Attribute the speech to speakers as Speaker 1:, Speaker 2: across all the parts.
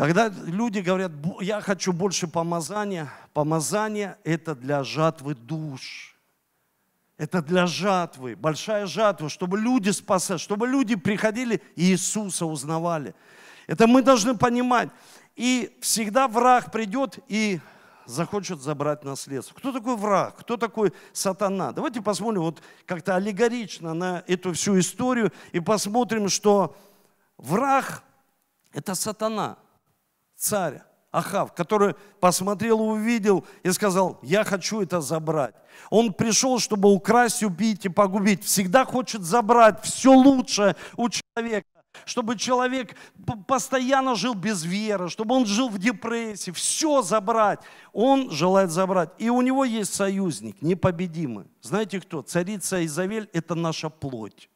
Speaker 1: Когда люди говорят, я хочу больше помазания, помазание это для жатвы душ. Это для жатвы, большая жатва, чтобы люди спасали, чтобы люди приходили и Иисуса узнавали. Это мы должны понимать. И всегда враг придет и захочет забрать наследство. Кто такой враг? Кто такой сатана? Давайте посмотрим вот как-то аллегорично на эту всю историю и посмотрим, что враг – это сатана, царь. Ахав, который посмотрел, увидел и сказал, я хочу это забрать. Он пришел, чтобы украсть, убить и погубить. Всегда хочет забрать все лучшее у человека чтобы человек постоянно жил без веры, чтобы он жил в депрессии, все забрать. Он желает забрать. И у него есть союзник, непобедимый. Знаете кто? Царица Изавель – это наша плоть.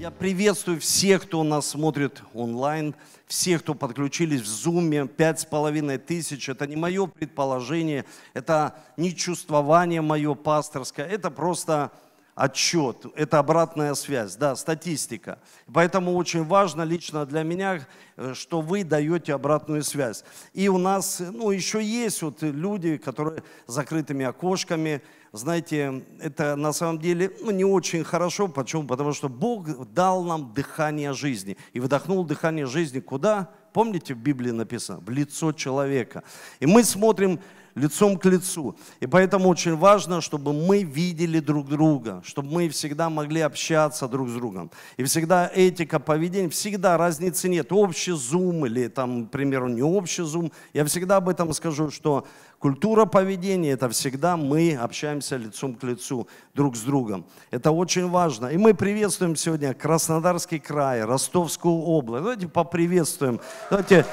Speaker 1: Я приветствую всех, кто нас смотрит онлайн, всех, кто подключились в Зуме, пять с половиной тысяч. Это не мое предположение, это не чувствование мое пасторское, это просто отчет, это обратная связь, да, статистика. Поэтому очень важно лично для меня, э, что вы даете обратную связь. И у нас, ну, еще есть вот люди, которые с закрытыми окошками, знаете, это на самом деле ну, не очень хорошо. Почему? Потому что Бог дал нам дыхание жизни. И вдохнул дыхание жизни куда? Помните, в Библии написано? В лицо человека. И мы смотрим лицом к лицу. И поэтому очень важно, чтобы мы видели друг друга, чтобы мы всегда могли общаться друг с другом. И всегда этика поведения, всегда разницы нет. Общий зум или там, к примеру, не общий зум. Я всегда об этом скажу, что культура поведения – это всегда мы общаемся лицом к лицу друг с другом. Это очень важно. И мы приветствуем сегодня Краснодарский край, Ростовскую область. Давайте поприветствуем. Давайте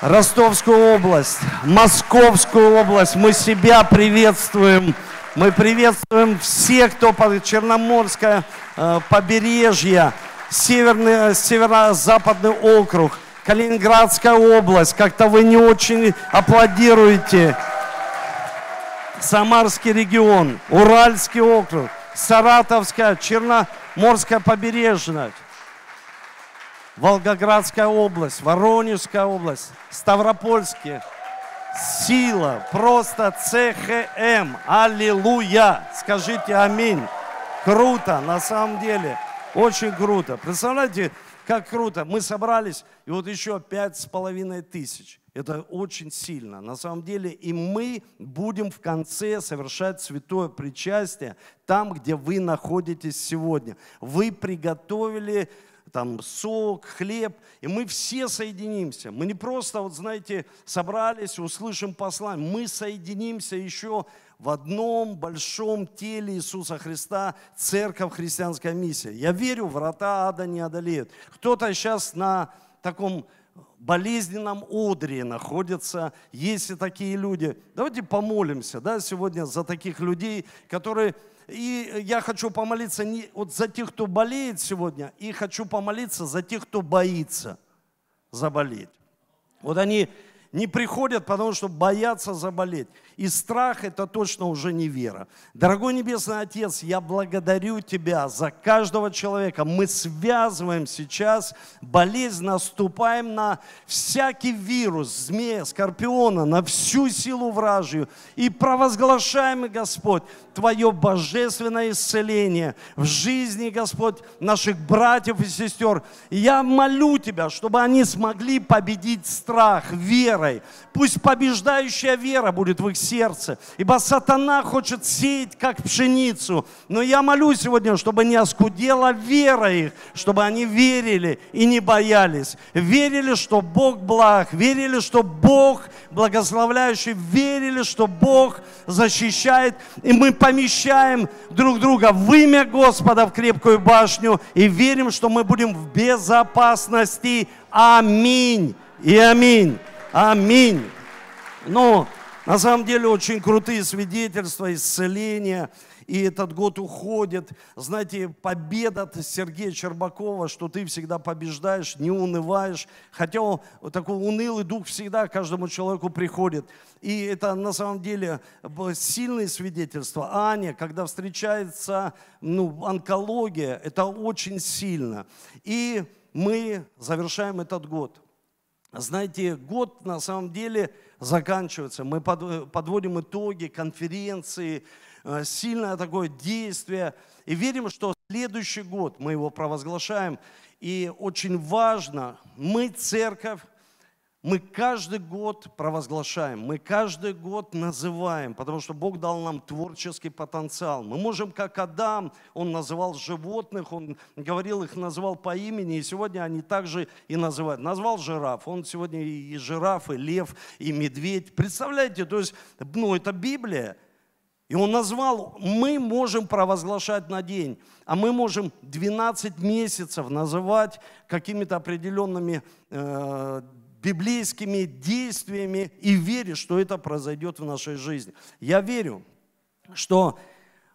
Speaker 1: Ростовскую область, Московскую область. Мы себя приветствуем. Мы приветствуем всех, кто по Черноморское э, побережье, Северный, Северо-Западный округ, Калининградская область. Как-то вы не очень аплодируете. Самарский регион, Уральский округ, Саратовская, Черноморское побережье. Волгоградская область, Воронежская область, Ставропольский. Сила, просто ЦХМ. Аллилуйя. Скажите аминь. Круто, на самом деле. Очень круто. Представляете, как круто. Мы собрались, и вот еще пять с половиной тысяч. Это очень сильно. На самом деле, и мы будем в конце совершать святое причастие там, где вы находитесь сегодня. Вы приготовили там сок, хлеб, и мы все соединимся. Мы не просто, вот знаете, собрались, услышим послание, мы соединимся еще в одном большом теле Иисуса Христа, церковь, христианская миссия. Я верю, врата ада не одолеют. Кто-то сейчас на таком болезненном одре находится, есть и такие люди. Давайте помолимся да, сегодня за таких людей, которые и я хочу помолиться не вот за тех, кто болеет сегодня, и хочу помолиться за тех, кто боится заболеть. Вот они не приходят, потому что боятся заболеть. И страх – это точно уже не вера. Дорогой Небесный Отец, я благодарю Тебя за каждого человека. Мы связываем сейчас болезнь, наступаем на всякий вирус, змея, скорпиона, на всю силу вражью. И провозглашаем, Господь, Твое божественное исцеление в жизни, Господь, наших братьев и сестер. я молю Тебя, чтобы они смогли победить страх верой. Пусть побеждающая вера будет в их сердце, ибо сатана хочет сеять, как пшеницу. Но я молю сегодня, чтобы не оскудела вера их, чтобы они верили и не боялись. Верили, что Бог благ, верили, что Бог благословляющий, верили, что Бог защищает. И мы помещаем друг друга в имя Господа в крепкую башню и верим, что мы будем в безопасности. Аминь и аминь. Аминь. Ну, на самом деле очень крутые свидетельства, исцеления. и этот год уходит. Знаете, победа от Сергея Чербакова, что ты всегда побеждаешь, не унываешь. Хотя вот такой унылый дух всегда каждому человеку приходит. И это на самом деле сильные свидетельства. Аня, когда встречается ну, онкология, это очень сильно. И мы завершаем этот год. Знаете, год на самом деле заканчивается. Мы подводим итоги конференции, э, сильное такое действие. И верим, что следующий год мы его провозглашаем. И очень важно, мы церковь, мы каждый год провозглашаем, мы каждый год называем, потому что Бог дал нам творческий потенциал. Мы можем, как Адам, он называл животных, он говорил их, называл по имени, и сегодня они также и называют. Назвал жираф, он сегодня и жираф, и лев, и медведь. Представляете, то есть, ну, это Библия, и он назвал, мы можем провозглашать на день, а мы можем 12 месяцев называть какими-то определенными э, библейскими действиями и веришь, что это произойдет в нашей жизни. Я верю, что,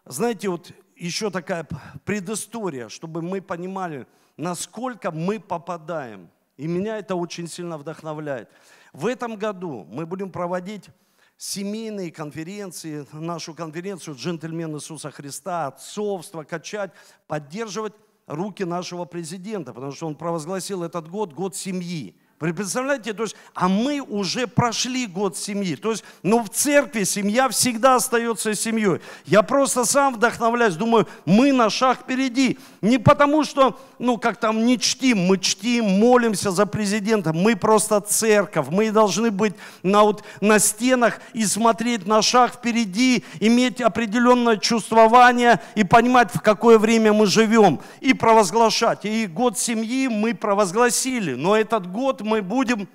Speaker 1: знаете, вот еще такая предыстория, чтобы мы понимали, насколько мы попадаем. И меня это очень сильно вдохновляет. В этом году мы будем проводить семейные конференции, нашу конференцию «Джентльмен Иисуса Христа», отцовство, качать, поддерживать руки нашего президента, потому что он провозгласил этот год, год семьи. Вы представляете, то есть, а мы уже прошли год семьи. То есть, ну в церкви семья всегда остается семьей. Я просто сам вдохновляюсь, думаю, мы на шаг впереди. Не потому что, ну как там, не чтим, мы чтим, молимся за президента. Мы просто церковь, мы должны быть на, вот, на стенах и смотреть на шаг впереди, иметь определенное чувствование и понимать, в какое время мы живем. И провозглашать. И год семьи мы провозгласили, но этот год мы будем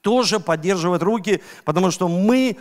Speaker 1: тоже поддерживать руки, потому что мы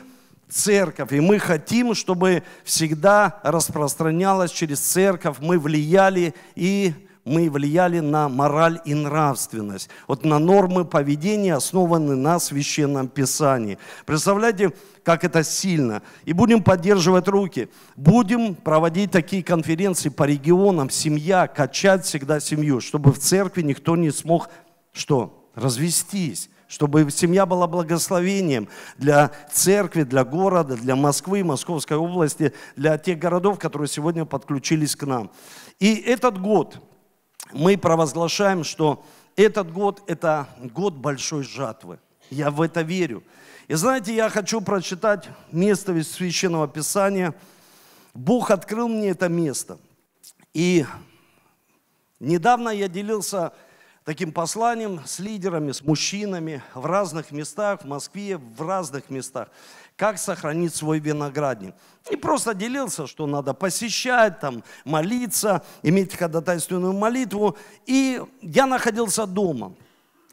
Speaker 1: церковь, и мы хотим, чтобы всегда распространялось через церковь, мы влияли и мы влияли на мораль и нравственность, вот на нормы поведения, основанные на священном писании. Представляете, как это сильно. И будем поддерживать руки. Будем проводить такие конференции по регионам, семья, качать всегда семью, чтобы в церкви никто не смог что? Развестись, чтобы семья была благословением для церкви, для города, для Москвы, Московской области, для тех городов, которые сегодня подключились к нам. И этот год мы провозглашаем, что этот год – это год большой жатвы. Я в это верю. И знаете, я хочу прочитать место из Священного Писания. Бог открыл мне это место. И недавно я делился таким посланием с лидерами, с мужчинами в разных местах, в Москве, в разных местах, как сохранить свой виноградник. И просто делился, что надо посещать, там, молиться, иметь ходатайственную молитву. И я находился дома.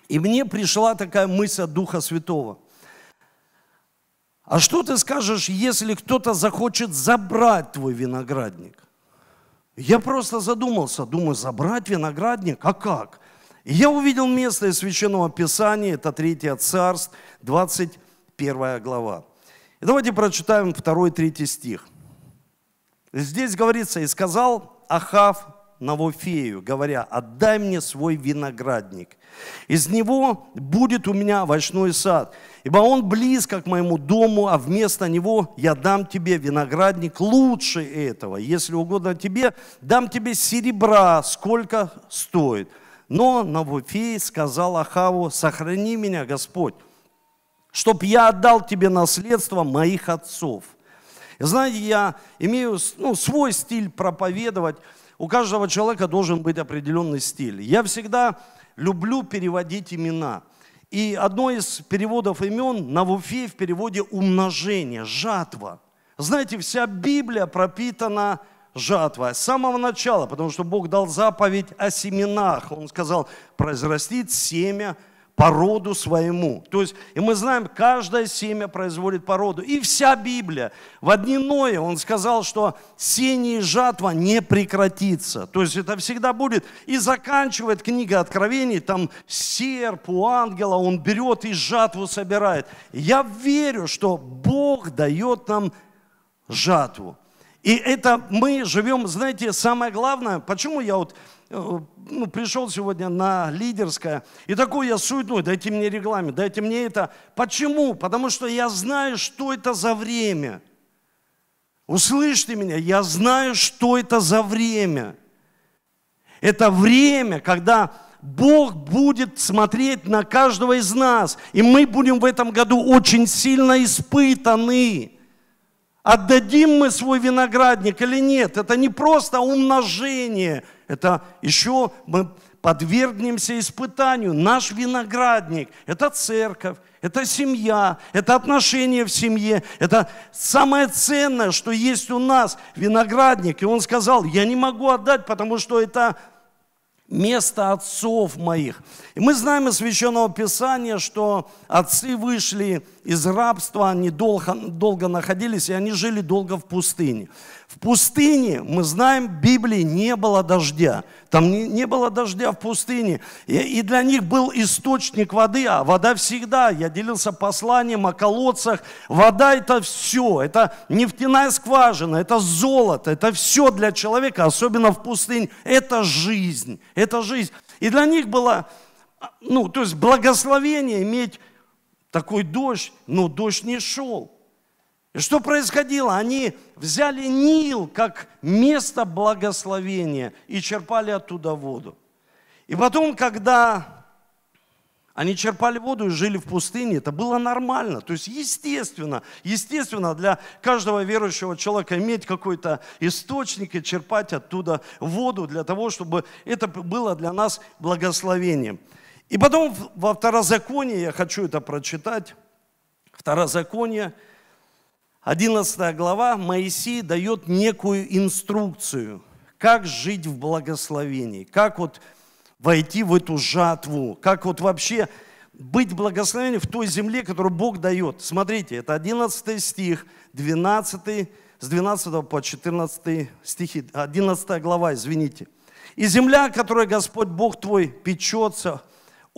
Speaker 1: И мне пришла такая мысль от Духа Святого. А что ты скажешь, если кто-то захочет забрать твой виноградник? Я просто задумался, думаю, забрать виноградник? А как? И я увидел место из Священного Писания, это 3 Царств, 21 глава. И давайте прочитаем 2 и 3 стих. Здесь говорится, «И сказал Ахав Навофею, говоря, отдай мне свой виноградник. Из него будет у меня овощной сад, ибо он близко к моему дому, а вместо него я дам тебе виноградник лучше этого. Если угодно тебе, дам тебе серебра, сколько стоит. Но Навуфей сказал Ахаву, сохрани меня, Господь, чтоб я отдал тебе наследство моих отцов. И знаете, я имею ну, свой стиль проповедовать. У каждого человека должен быть определенный стиль. Я всегда люблю переводить имена. И одно из переводов имен Навуфей в переводе умножение, жатва. Знаете, вся Библия пропитана жатва. С самого начала, потому что Бог дал заповедь о семенах. Он сказал, произрастит семя по роду своему. То есть, и мы знаем, каждое семя производит породу. И вся Библия. В одни Ное он сказал, что сение и жатва не прекратится. То есть это всегда будет. И заканчивает книга Откровений, там серп у ангела, он берет и жатву собирает. Я верю, что Бог дает нам жатву. И это мы живем, знаете, самое главное, почему я вот э, ну, пришел сегодня на лидерское, и такой я суетной, дайте мне регламент, дайте мне это. Почему? Потому что я знаю, что это за время. Услышьте меня, я знаю, что это за время. Это время, когда Бог будет смотреть на каждого из нас, и мы будем в этом году очень сильно испытаны. Отдадим мы свой виноградник или нет? Это не просто умножение, это еще мы подвергнемся испытанию. Наш виноградник – это церковь, это семья, это отношения в семье, это самое ценное, что есть у нас, виноградник. И он сказал, я не могу отдать, потому что это место отцов моих. И мы знаем из Священного Писания, что отцы вышли из рабства, они долго, долго находились, и они жили долго в пустыне. В пустыне, мы знаем, в Библии не было дождя. Там не, не было дождя в пустыне. И, и для них был источник воды, а вода всегда. Я делился посланием о колодцах. Вода это все. Это нефтяная скважина, это золото, это все для человека, особенно в пустыне. Это жизнь, это жизнь. И для них было, ну, то есть благословение иметь такой дождь, но дождь не шел. Что происходило? Они взяли Нил как место благословения и черпали оттуда воду. И потом, когда они черпали воду и жили в пустыне, это было нормально. То есть естественно, естественно для каждого верующего человека иметь какой-то источник и черпать оттуда воду для того, чтобы это было для нас благословением. И потом во второзаконии, я хочу это прочитать, второзаконие – 11 глава Моисей дает некую инструкцию, как жить в благословении, как вот войти в эту жатву, как вот вообще быть благословением в той земле, которую Бог дает. Смотрите, это 11 стих, 12, с 12 по 14 стихи, 11 глава, извините. «И земля, которой Господь Бог твой печется,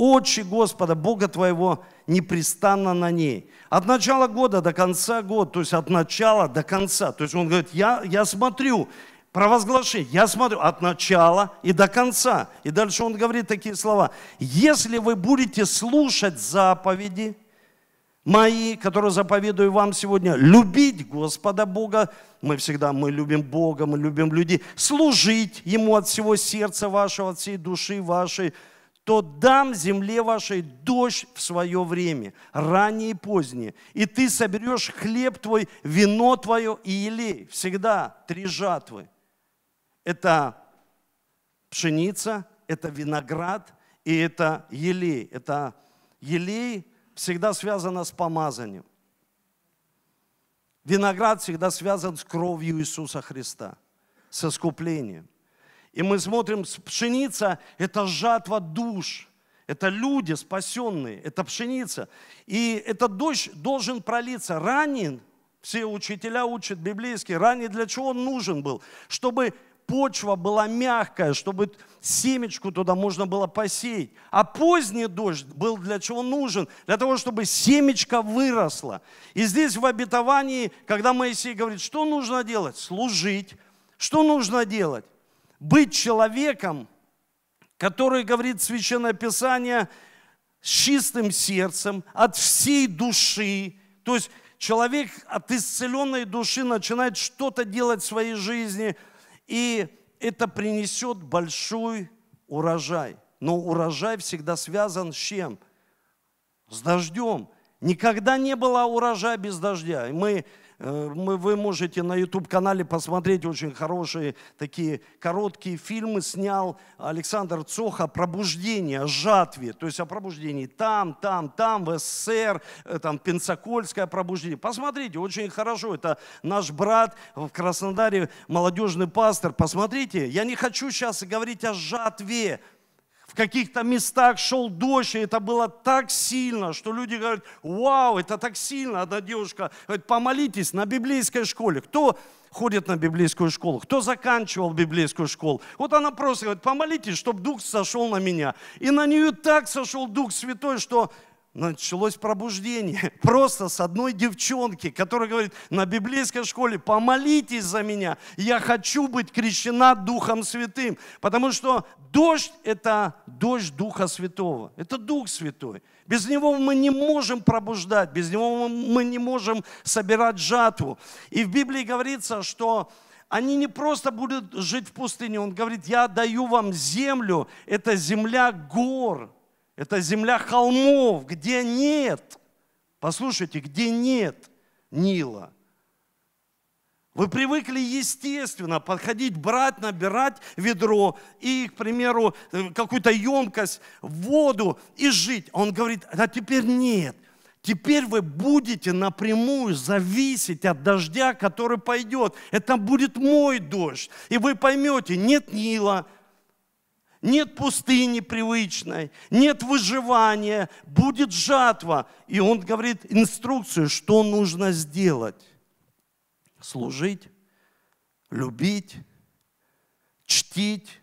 Speaker 1: очи Господа, Бога твоего, непрестанно на ней. От начала года до конца года, то есть от начала до конца. То есть он говорит, я, я смотрю, провозглашение, я смотрю от начала и до конца. И дальше он говорит такие слова. Если вы будете слушать заповеди мои, которые заповедую вам сегодня, любить Господа Бога, мы всегда, мы любим Бога, мы любим людей, служить Ему от всего сердца вашего, от всей души вашей, то дам земле вашей дождь в свое время, раннее и позднее. И ты соберешь хлеб твой, вино твое и елей. Всегда три жатвы. Это пшеница, это виноград и это елей. Это елей всегда связано с помазанием. Виноград всегда связан с кровью Иисуса Христа, с искуплением. И мы смотрим, пшеница – это жатва душ, это люди спасенные, это пшеница. И этот дождь должен пролиться. Ранен, все учителя учат библейские, ранее для чего он нужен был? Чтобы почва была мягкая, чтобы семечку туда можно было посеять. А поздний дождь был для чего нужен? Для того, чтобы семечко выросло. И здесь в обетовании, когда Моисей говорит, что нужно делать? Служить. Что нужно делать? Быть человеком, который, говорит Священное Писание, с чистым сердцем, от всей души. То есть человек от исцеленной души начинает что-то делать в своей жизни, и это принесет большой урожай. Но урожай всегда связан с чем? С дождем. Никогда не было урожая без дождя. И мы Э, вы можете на YouTube-канале посмотреть очень хорошие такие короткие фильмы. Снял Александр Цоха «Пробуждение», жатве. То есть о пробуждении там, там, там, в СССР, э, там Пенсакольское пробуждение. Посмотрите, очень хорошо. Это наш брат в Краснодаре, молодежный пастор. Посмотрите, я не хочу сейчас говорить о жатве, в каких-то местах шел дождь, и это было так сильно, что люди говорят, вау, это так сильно. Одна девушка говорит, помолитесь на библейской школе. Кто ходит на библейскую школу? Кто заканчивал библейскую школу? Вот она просто говорит, помолитесь, чтобы Дух сошел на меня. И на нее так сошел Дух Святой, что началось пробуждение. Просто с одной девчонки, которая говорит на библейской школе, помолитесь за меня, я хочу быть крещена Духом Святым. Потому что дождь – это дождь Духа Святого, это Дух Святой. Без него мы не можем пробуждать, без него мы не можем собирать жатву. И в Библии говорится, что они не просто будут жить в пустыне. Он говорит, я даю вам землю, это земля гор, это земля холмов, где нет, послушайте, где нет Нила. Вы привыкли естественно подходить, брать, набирать ведро и, к примеру, какую-то емкость, воду и жить. Он говорит, а теперь нет. Теперь вы будете напрямую зависеть от дождя, который пойдет. Это будет мой дождь. И вы поймете, нет Нила, нет пустыни привычной, нет выживания, будет жатва. И он говорит инструкцию, что нужно сделать. Служить, любить, чтить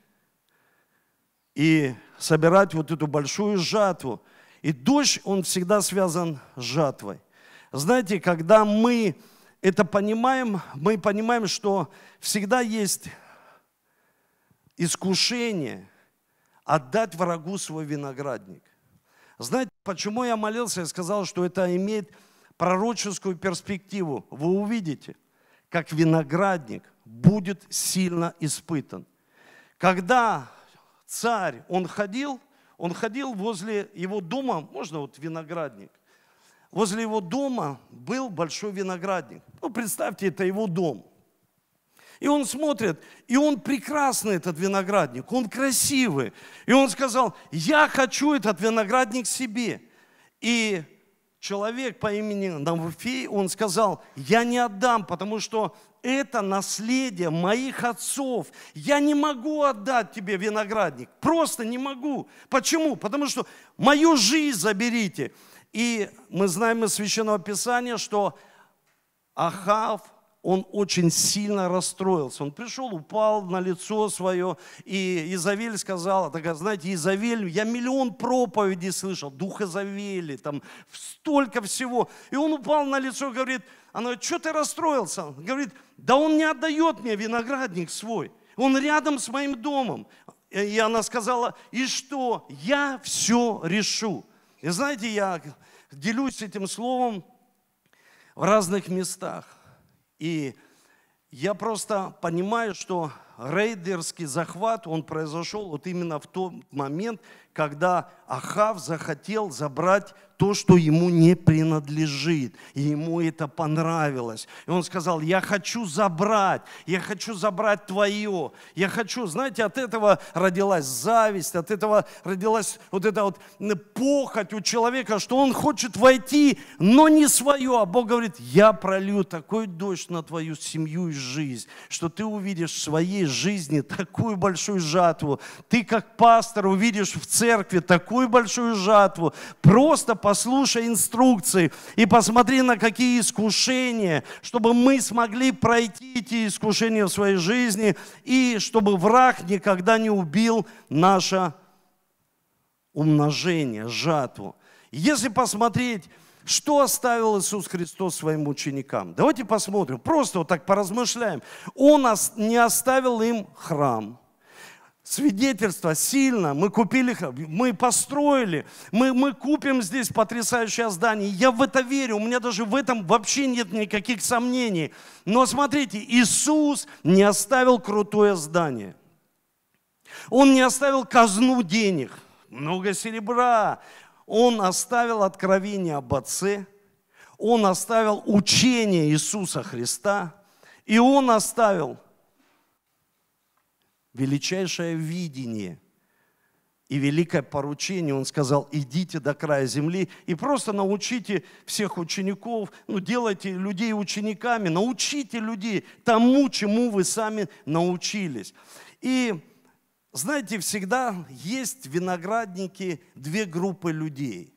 Speaker 1: и собирать вот эту большую жатву. И дождь, он всегда связан с жатвой. Знаете, когда мы это понимаем, мы понимаем, что всегда есть искушение – отдать врагу свой виноградник. Знаете, почему я молился и сказал, что это имеет пророческую перспективу? Вы увидите, как виноградник будет сильно испытан. Когда царь, он ходил, он ходил возле его дома, можно вот виноградник, возле его дома был большой виноградник. Ну, представьте, это его дом – и он смотрит, и он прекрасный, этот виноградник, он красивый. И он сказал, я хочу этот виноградник себе. И человек по имени Навуфей, он сказал, я не отдам, потому что это наследие моих отцов. Я не могу отдать тебе виноградник, просто не могу. Почему? Потому что мою жизнь заберите. И мы знаем из Священного Писания, что Ахав – он очень сильно расстроился. Он пришел, упал на лицо свое, и Изавель сказала, такая, знаете, Изавель, я миллион проповедей слышал, дух Изавели, там столько всего. И он упал на лицо, говорит, она говорит, что ты расстроился? Он говорит, да он не отдает мне виноградник свой, он рядом с моим домом. И она сказала, и что? Я все решу. И знаете, я делюсь этим словом в разных местах. И я просто понимаю, что рейдерский захват, он произошел вот именно в тот момент, когда Ахав захотел забрать то, что ему не принадлежит. И ему это понравилось. И он сказал, я хочу забрать, я хочу забрать твое. Я хочу, знаете, от этого родилась зависть, от этого родилась вот эта вот похоть у человека, что он хочет войти, но не свое. А Бог говорит, я пролью такой дождь на твою семью и жизнь, что ты увидишь в своей жизни такую большую жатву. Ты как пастор увидишь в церкви такую большую жатву. Просто послушай инструкции и посмотри на какие искушения, чтобы мы смогли пройти эти искушения в своей жизни и чтобы враг никогда не убил наше умножение, жатву. Если посмотреть, что оставил Иисус Христос своим ученикам? Давайте посмотрим, просто вот так поразмышляем. Он не оставил им храм, свидетельство сильно. Мы купили, мы построили, мы, мы купим здесь потрясающее здание. Я в это верю, у меня даже в этом вообще нет никаких сомнений. Но смотрите, Иисус не оставил крутое здание. Он не оставил казну денег, много серебра. Он оставил откровение об Отце. Он оставил учение Иисуса Христа. И Он оставил величайшее видение и великое поручение. Он сказал, идите до края земли и просто научите всех учеников, ну, делайте людей учениками, научите людей тому, чему вы сами научились. И знаете, всегда есть в винограднике две группы людей.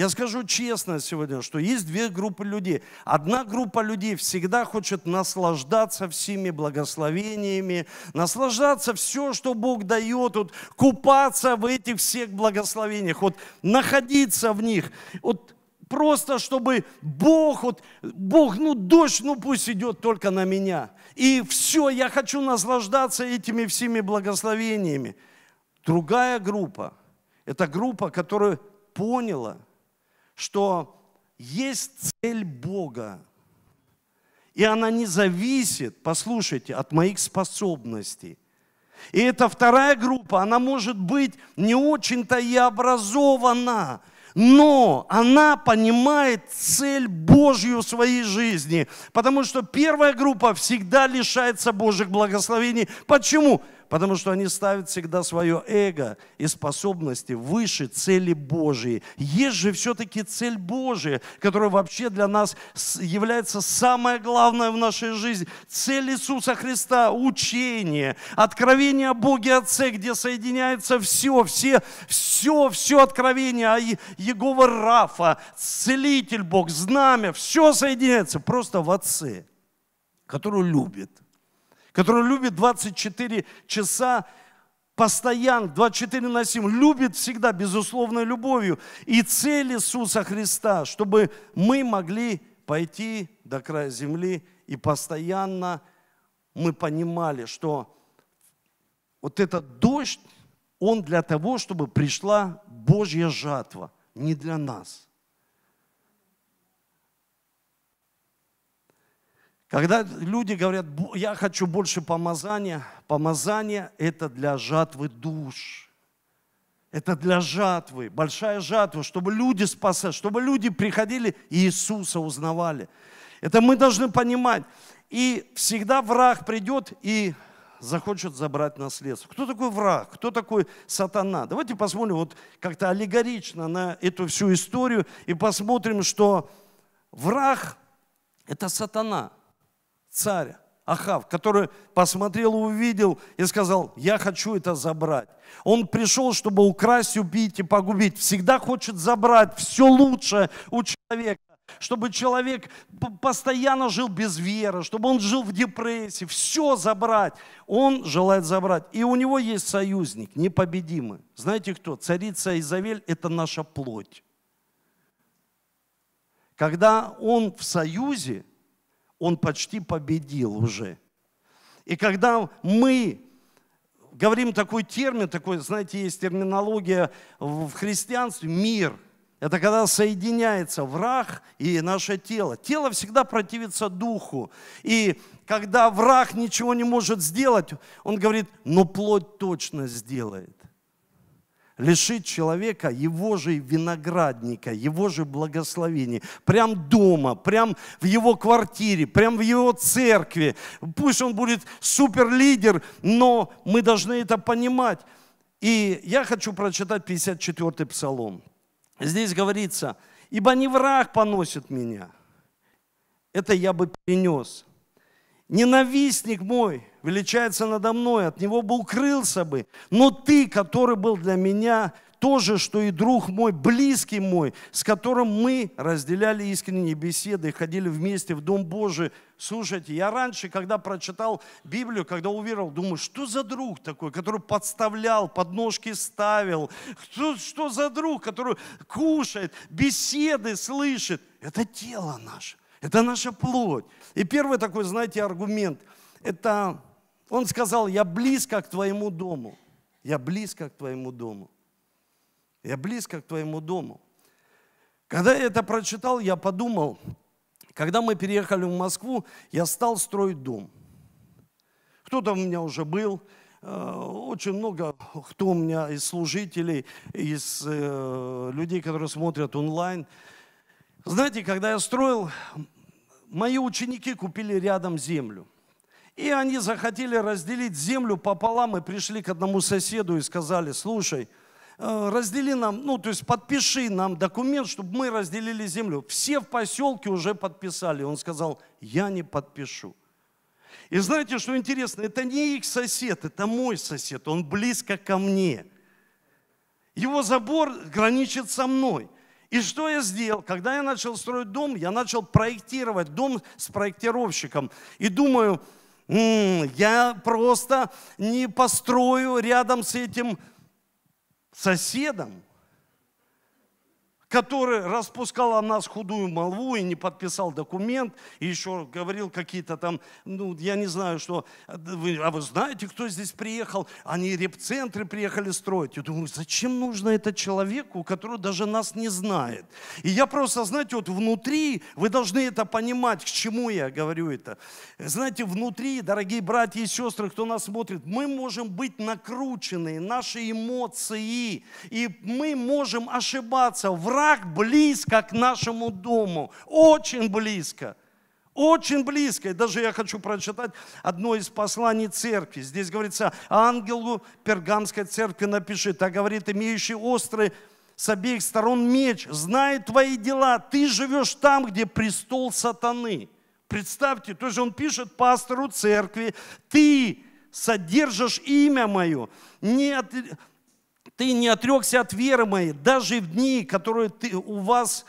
Speaker 1: Я скажу честно сегодня, что есть две группы людей. Одна группа людей всегда хочет наслаждаться всеми благословениями, наслаждаться все, что Бог дает, вот, купаться в этих всех благословениях, вот, находиться в них. Вот, просто чтобы Бог, вот, Бог, ну дождь, ну пусть идет только на меня. И все, я хочу наслаждаться этими всеми благословениями. Другая группа, это группа, которая поняла – что есть цель Бога, и она не зависит, послушайте, от моих способностей. И эта вторая группа, она может быть не очень-то и образована, но она понимает цель Божью в своей жизни. Потому что первая группа всегда лишается Божьих благословений. Почему? Потому что они ставят всегда свое эго и способности выше цели Божьей. Есть же все-таки цель Божия, которая вообще для нас является самое главное в нашей жизни. Цель Иисуса Христа – учение, откровение о Боге Отце, где соединяется все, все, все, все откровение о Егова Рафа, Целитель Бог, Знамя, все соединяется просто в Отце, который любит – который любит 24 часа постоянно, 24 на 7, любит всегда безусловной любовью. И цель Иисуса Христа, чтобы мы могли пойти до края земли и постоянно мы понимали, что вот этот дождь, он для того, чтобы пришла Божья жатва, не для нас – Когда люди говорят, я хочу больше помазания, помазание – это для жатвы душ. Это для жатвы, большая жатва, чтобы люди спасали, чтобы люди приходили и Иисуса узнавали. Это мы должны понимать. И всегда враг придет и захочет забрать наследство. Кто такой враг? Кто такой сатана? Давайте посмотрим вот как-то аллегорично на эту всю историю и посмотрим, что враг – это сатана – царь Ахав, который посмотрел, увидел и сказал, я хочу это забрать. Он пришел, чтобы украсть, убить и погубить. Всегда хочет забрать все лучшее у человека чтобы человек постоянно жил без веры, чтобы он жил в депрессии, все забрать. Он желает забрать. И у него есть союзник, непобедимый. Знаете кто? Царица Изавель – это наша плоть. Когда он в союзе, он почти победил уже. И когда мы говорим такой термин, такой, знаете, есть терминология в христианстве, мир. Это когда соединяется враг и наше тело. Тело всегда противится духу. И когда враг ничего не может сделать, он говорит, но плоть точно сделает лишить человека его же виноградника, его же благословения. Прям дома, прям в его квартире, прям в его церкви. Пусть он будет суперлидер, но мы должны это понимать. И я хочу прочитать 54-й псалом. Здесь говорится, «Ибо не враг поносит меня, это я бы перенес. Ненавистник мой величается надо мной, от него бы укрылся бы. Но ты, который был для меня то же, что и друг мой, близкий мой, с которым мы разделяли искренние беседы, ходили вместе в Дом Божий. Слушайте, я раньше, когда прочитал Библию, когда уверовал, думаю, что за друг такой, который подставлял, подножки ставил? Что, что за друг, который кушает, беседы слышит? Это тело наше. Это наша плоть. И первый такой, знаете, аргумент, это он сказал, я близко к твоему дому. Я близко к твоему дому. Я близко к твоему дому. Когда я это прочитал, я подумал, когда мы переехали в Москву, я стал строить дом. Кто-то у меня уже был, э, очень много, кто у меня из служителей, из э, людей, которые смотрят онлайн – знаете, когда я строил, мои ученики купили рядом землю. И они захотели разделить землю пополам и пришли к одному соседу и сказали, слушай, э, раздели нам, ну, то есть подпиши нам документ, чтобы мы разделили землю. Все в поселке уже подписали. Он сказал, я не подпишу. И знаете, что интересно? Это не их сосед, это мой сосед. Он близко ко мне. Его забор граничит со мной. И что я сделал? Когда я начал строить дом, я начал проектировать дом с проектировщиком. И думаю, м-м, я просто не построю рядом с этим соседом который распускал о нас худую молву и не подписал документ, и еще говорил какие-то там, ну, я не знаю, что, а вы знаете, кто здесь приехал? Они репцентры приехали строить. Я думаю, зачем нужно это человеку, который даже нас не знает? И я просто, знаете, вот внутри, вы должны это понимать, к чему я говорю это. Знаете, внутри, дорогие братья и сестры, кто нас смотрит, мы можем быть накручены, наши эмоции, и мы можем ошибаться, врать враг близко к нашему дому, очень близко. Очень близко. И даже я хочу прочитать одно из посланий церкви. Здесь говорится, ангелу пергамской церкви напиши, а говорит, имеющий острый с обеих сторон меч, знает твои дела, ты живешь там, где престол сатаны. Представьте, то есть он пишет пастору церкви, ты содержишь имя мое, не, от, ты не отрекся от веры моей, даже в дни, которые ты, у вас,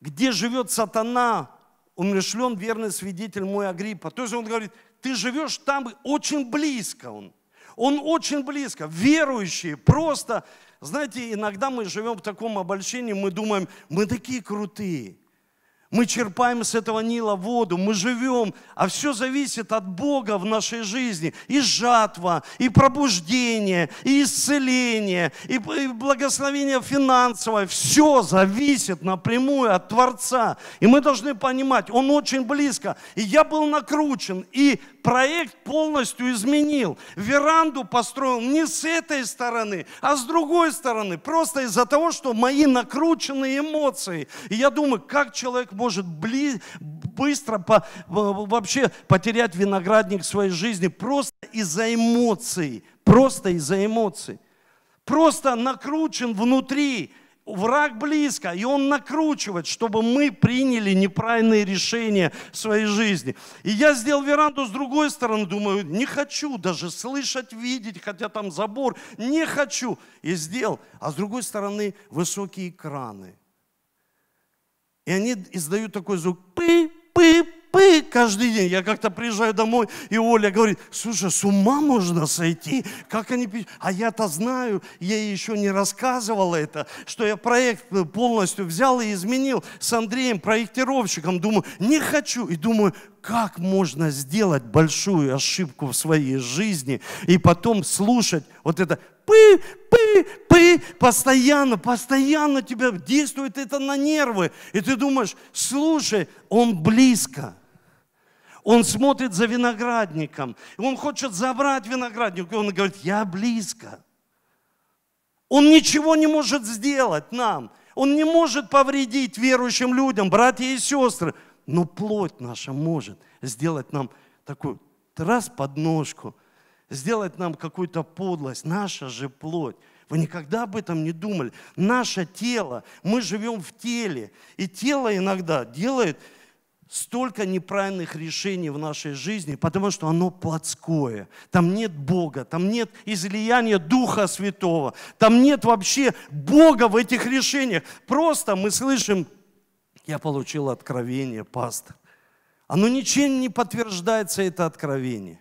Speaker 1: где живет сатана, умершлен верный свидетель мой Агриппа. То есть он говорит, ты живешь там очень близко он. Он очень близко, верующие, просто, знаете, иногда мы живем в таком обольщении, мы думаем, мы такие крутые. Мы черпаем с этого Нила воду, мы живем, а все зависит от Бога в нашей жизни. И жатва, и пробуждение, и исцеление, и благословение финансовое. Все зависит напрямую от Творца. И мы должны понимать, Он очень близко. И я был накручен, и проект полностью изменил. Веранду построил не с этой стороны, а с другой стороны. Просто из-за того, что мои накрученные эмоции. И я думаю, как человек может бли, быстро по, вообще потерять виноградник своей жизни просто из-за эмоций. Просто из-за эмоций. Просто накручен внутри враг близко, и он накручивает, чтобы мы приняли неправильные решения в своей жизни. И я сделал веранду с другой стороны, думаю, не хочу даже слышать, видеть, хотя там забор, не хочу. И сделал. А с другой стороны высокие экраны. И они издают такой звук, пы, пы, пы каждый день. Я как-то приезжаю домой, и Оля говорит, слушай, с ума можно сойти? Как они пишут? А я-то знаю, я еще не рассказывала это, что я проект полностью взял и изменил с Андреем, проектировщиком. Думаю, не хочу. И думаю, как можно сделать большую ошибку в своей жизни и потом слушать вот это пы, пы, пы, постоянно, постоянно тебя действует это на нервы. И ты думаешь, слушай, он близко. Он смотрит за виноградником. Он хочет забрать виноградник. И он говорит, я близко. Он ничего не может сделать нам. Он не может повредить верующим людям, братья и сестры. Но плоть наша может сделать нам такую раз подножку, сделать нам какую-то подлость. Наша же плоть. Вы никогда об этом не думали. Наше тело, мы живем в теле. И тело иногда делает столько неправильных решений в нашей жизни, потому что оно плотское. Там нет Бога, там нет излияния Духа Святого, там нет вообще Бога в этих решениях. Просто мы слышим, я получил откровение, пастор. Оно ничем не подтверждается, это откровение.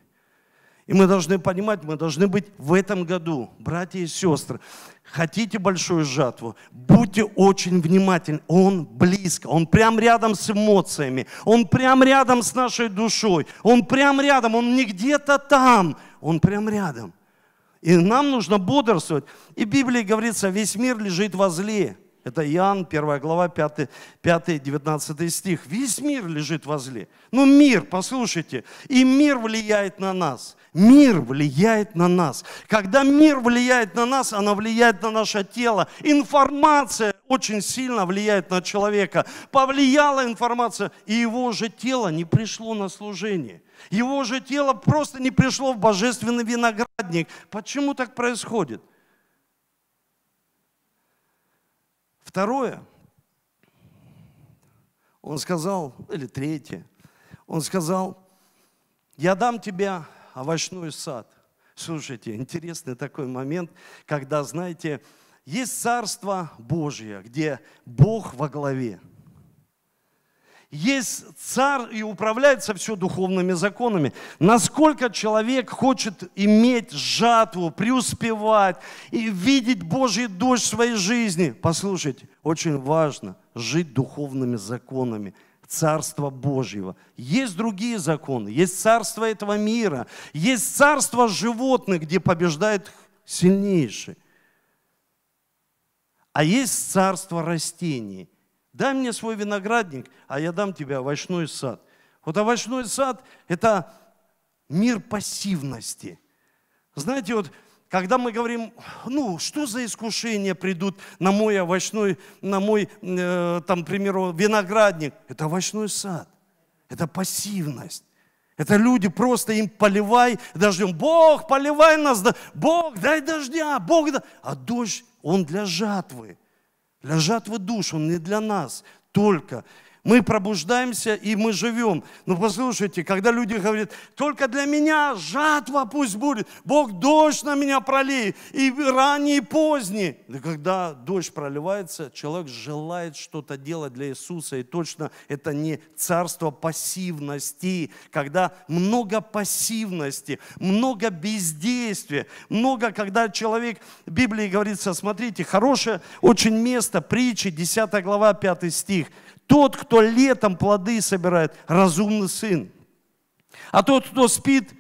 Speaker 1: И мы должны понимать, мы должны быть в этом году, братья и сестры, хотите большую жатву, будьте очень внимательны. Он близко, он прям рядом с эмоциями, он прям рядом с нашей душой, он прям рядом, он не где-то там, он прям рядом. И нам нужно бодрствовать. И в Библии говорится, весь мир лежит возле. Это Иоанн, 1 глава, 5, 5 19 стих. Весь мир лежит возле. Ну, мир, послушайте, и мир влияет на нас. Мир влияет на нас. Когда мир влияет на нас, она влияет на наше тело. Информация очень сильно влияет на человека. Повлияла информация, и его же тело не пришло на служение. Его же тело просто не пришло в божественный виноградник. Почему так происходит? Второе, он сказал, или третье, он сказал, я дам тебе овощной сад. Слушайте, интересный такой момент, когда, знаете, Есть Царство Божье, где Бог во главе. Есть царь и управляется все духовными законами. Насколько человек хочет иметь жатву, преуспевать и видеть Божий дождь в своей жизни. Послушайте, очень важно жить духовными законами – Царства Божьего. Есть другие законы, есть царство этого мира, есть царство животных, где побеждает сильнейший. А есть царство растений. Дай мне свой виноградник, а я дам тебе овощной сад. Вот овощной сад – это мир пассивности. Знаете, вот когда мы говорим, ну, что за искушения придут на мой овощной, на мой, э, там, к примеру, виноградник, это овощной сад, это пассивность. Это люди просто им поливай дождем. Бог, поливай нас, Бог, дай дождя, Бог, да. А дождь, он для жатвы, для жатвы душ, он не для нас только. Мы пробуждаемся и мы живем. Но послушайте, когда люди говорят, только для меня жатва пусть будет, Бог дождь на меня пролей, и ранний, и поздний. Да когда дождь проливается, человек желает что-то делать для Иисуса, и точно это не царство пассивности, когда много пассивности, много бездействия, много, когда человек, в Библии говорится, смотрите, хорошее очень место, притчи, 10 глава, 5 стих – тот, кто летом плоды собирает, разумный сын. А тот, кто спит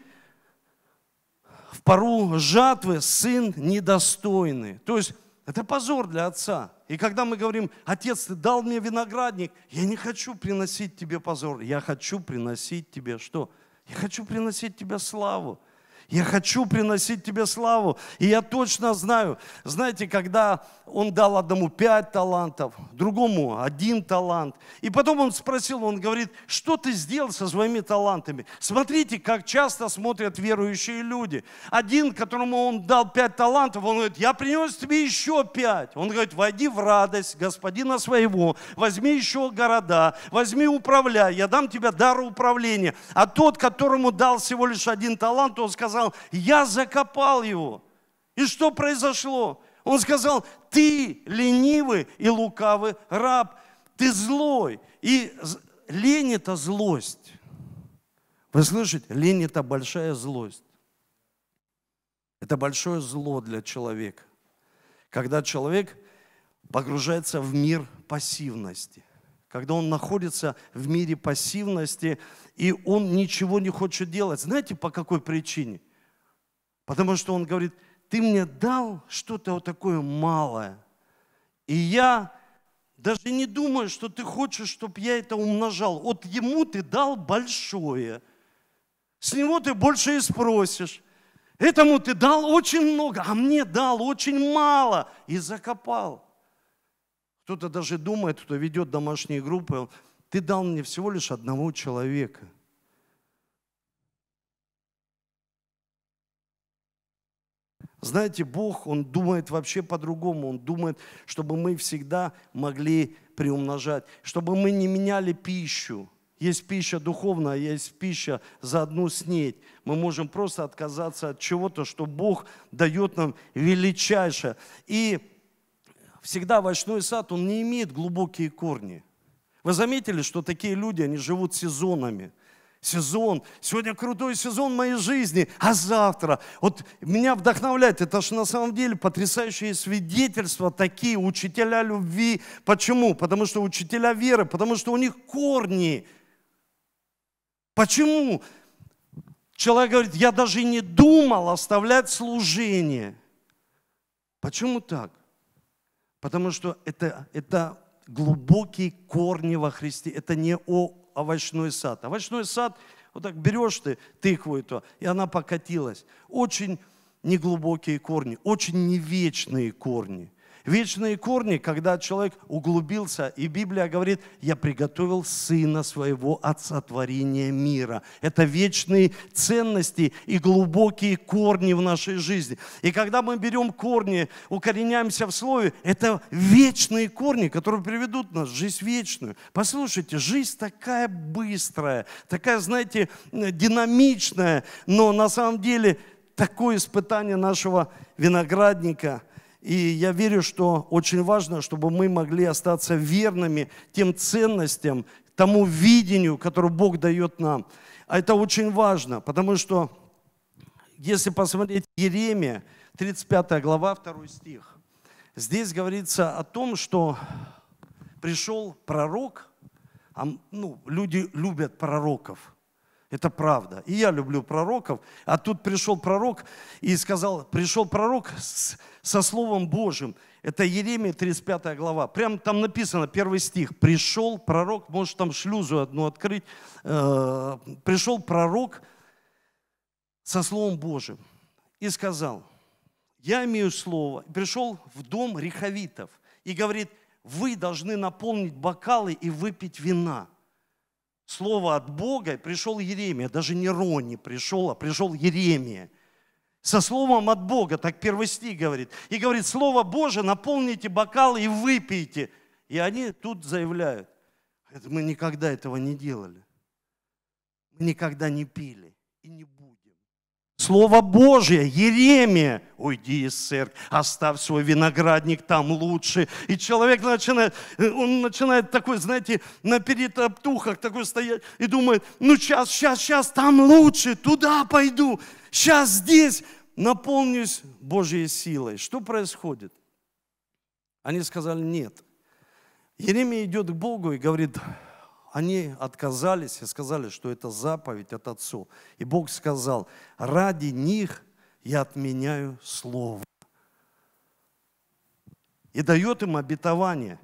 Speaker 1: в пару жатвы, сын недостойный. То есть это позор для отца. И когда мы говорим, отец, ты дал мне виноградник, я не хочу приносить тебе позор, я хочу приносить тебе что? Я хочу приносить тебе славу. Я хочу приносить тебе славу. И я точно знаю, знаете, когда он дал одному пять талантов, другому один талант. И потом он спросил, он говорит, что ты сделал со своими талантами? Смотрите, как часто смотрят верующие люди. Один, которому он дал пять талантов, он говорит, я принес тебе еще пять. Он говорит, войди в радость господина своего, возьми еще города, возьми управляй, я дам тебе дар управления. А тот, которому дал всего лишь один талант, он сказал, сказал, я закопал его. И что произошло? Он сказал, ты ленивый и лукавый раб, ты злой. И лень это злость. Вы слышите? Лень это большая злость. Это большое зло для человека. Когда человек погружается в мир пассивности когда он находится в мире пассивности, и он ничего не хочет делать. Знаете, по какой причине? Потому что он говорит, ты мне дал что-то вот такое малое. И я даже не думаю, что ты хочешь, чтобы я это умножал. Вот ему ты дал большое. С него ты больше и спросишь. Этому ты дал очень много, а мне дал очень мало. И закопал. Кто-то даже думает, кто ведет домашние группы, ты дал мне всего лишь одного человека – Знаете, Бог, Он думает вообще по-другому. Он думает, чтобы мы всегда могли приумножать, чтобы мы не меняли пищу. Есть пища духовная, есть пища за одну снеть. Мы можем просто отказаться от чего-то, что Бог дает нам величайшее. И всегда овощной сад, он не имеет глубокие корни. Вы заметили, что такие люди, они живут сезонами сезон. Сегодня крутой сезон моей жизни, а завтра. Вот меня вдохновляет, это же на самом деле потрясающие свидетельства, такие учителя любви. Почему? Потому что учителя веры, потому что у них корни. Почему? Человек говорит, я даже не думал оставлять служение. Почему так? Потому что это, это глубокие корни во Христе. Это не о овощной сад. Овощной сад, вот так берешь ты тыкву эту, и она покатилась. Очень неглубокие корни, очень невечные корни. Вечные корни, когда человек углубился, и Библия говорит, я приготовил сына своего от сотворения мира. Это вечные ценности и глубокие корни в нашей жизни. И когда мы берем корни, укореняемся в слове, это вечные корни, которые приведут нас в жизнь вечную. Послушайте, жизнь такая быстрая, такая, знаете, динамичная, но на самом деле такое испытание нашего виноградника – И я верю, что очень важно, чтобы мы могли остаться верными тем ценностям, тому видению, которое Бог дает нам. А это очень важно, потому что если посмотреть Еремия, 35 глава, 2 стих, здесь говорится о том, что пришел пророк, а, ну, люди любят пророков – это правда. И я люблю пророков. А тут пришел пророк и сказал, пришел пророк с, со Словом Божьим. Это Еремия 35 глава. Прям там написано, первый стих. Пришел пророк, может там шлюзу одну открыть. Э, пришел пророк со Словом Божьим и сказал, я имею слово. Пришел в дом рехавитов и говорит, вы должны наполнить бокалы и выпить вина слово от Бога, пришел Еремия, даже не Рони пришел, а пришел Еремия. Со словом от Бога, так первый стих говорит. И говорит, Слово Божие, наполните бокалы и выпейте. И они тут заявляют, мы никогда этого не делали. Мы никогда не пили и не. Слово Божье, Еремия, уйди из церкви, оставь свой виноградник, там лучше. И человек начинает, он начинает такой, знаете, на перетоптухах такой стоять и думает, ну сейчас, сейчас, сейчас, там лучше, туда пойду, сейчас здесь наполнюсь Божьей силой. Что происходит? Они сказали, нет. Еремия идет к Богу и говорит, они отказались и сказали, что это заповедь от Отцу. И Бог сказал, ради них я отменяю Слово. И дает им обетование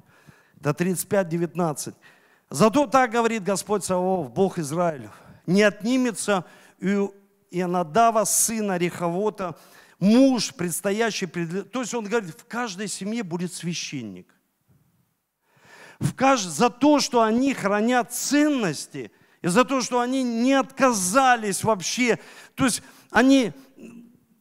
Speaker 1: до 35-19. Зато так говорит Господь Савов, Бог Израилев, не отнимется у Ионадава, сына Реховота, муж, предстоящий пред... То есть он говорит, в каждой семье будет священник в кажд... за то, что они хранят ценности, и за то, что они не отказались вообще. То есть они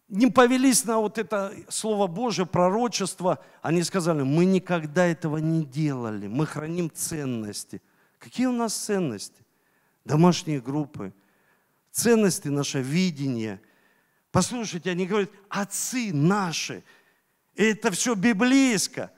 Speaker 1: не повелись на вот это Слово Божие, пророчество. Они сказали, мы никогда этого не делали, мы храним ценности. Какие у нас ценности? Домашние группы, ценности, наше видение. Послушайте, они говорят, отцы наши. это все библейско.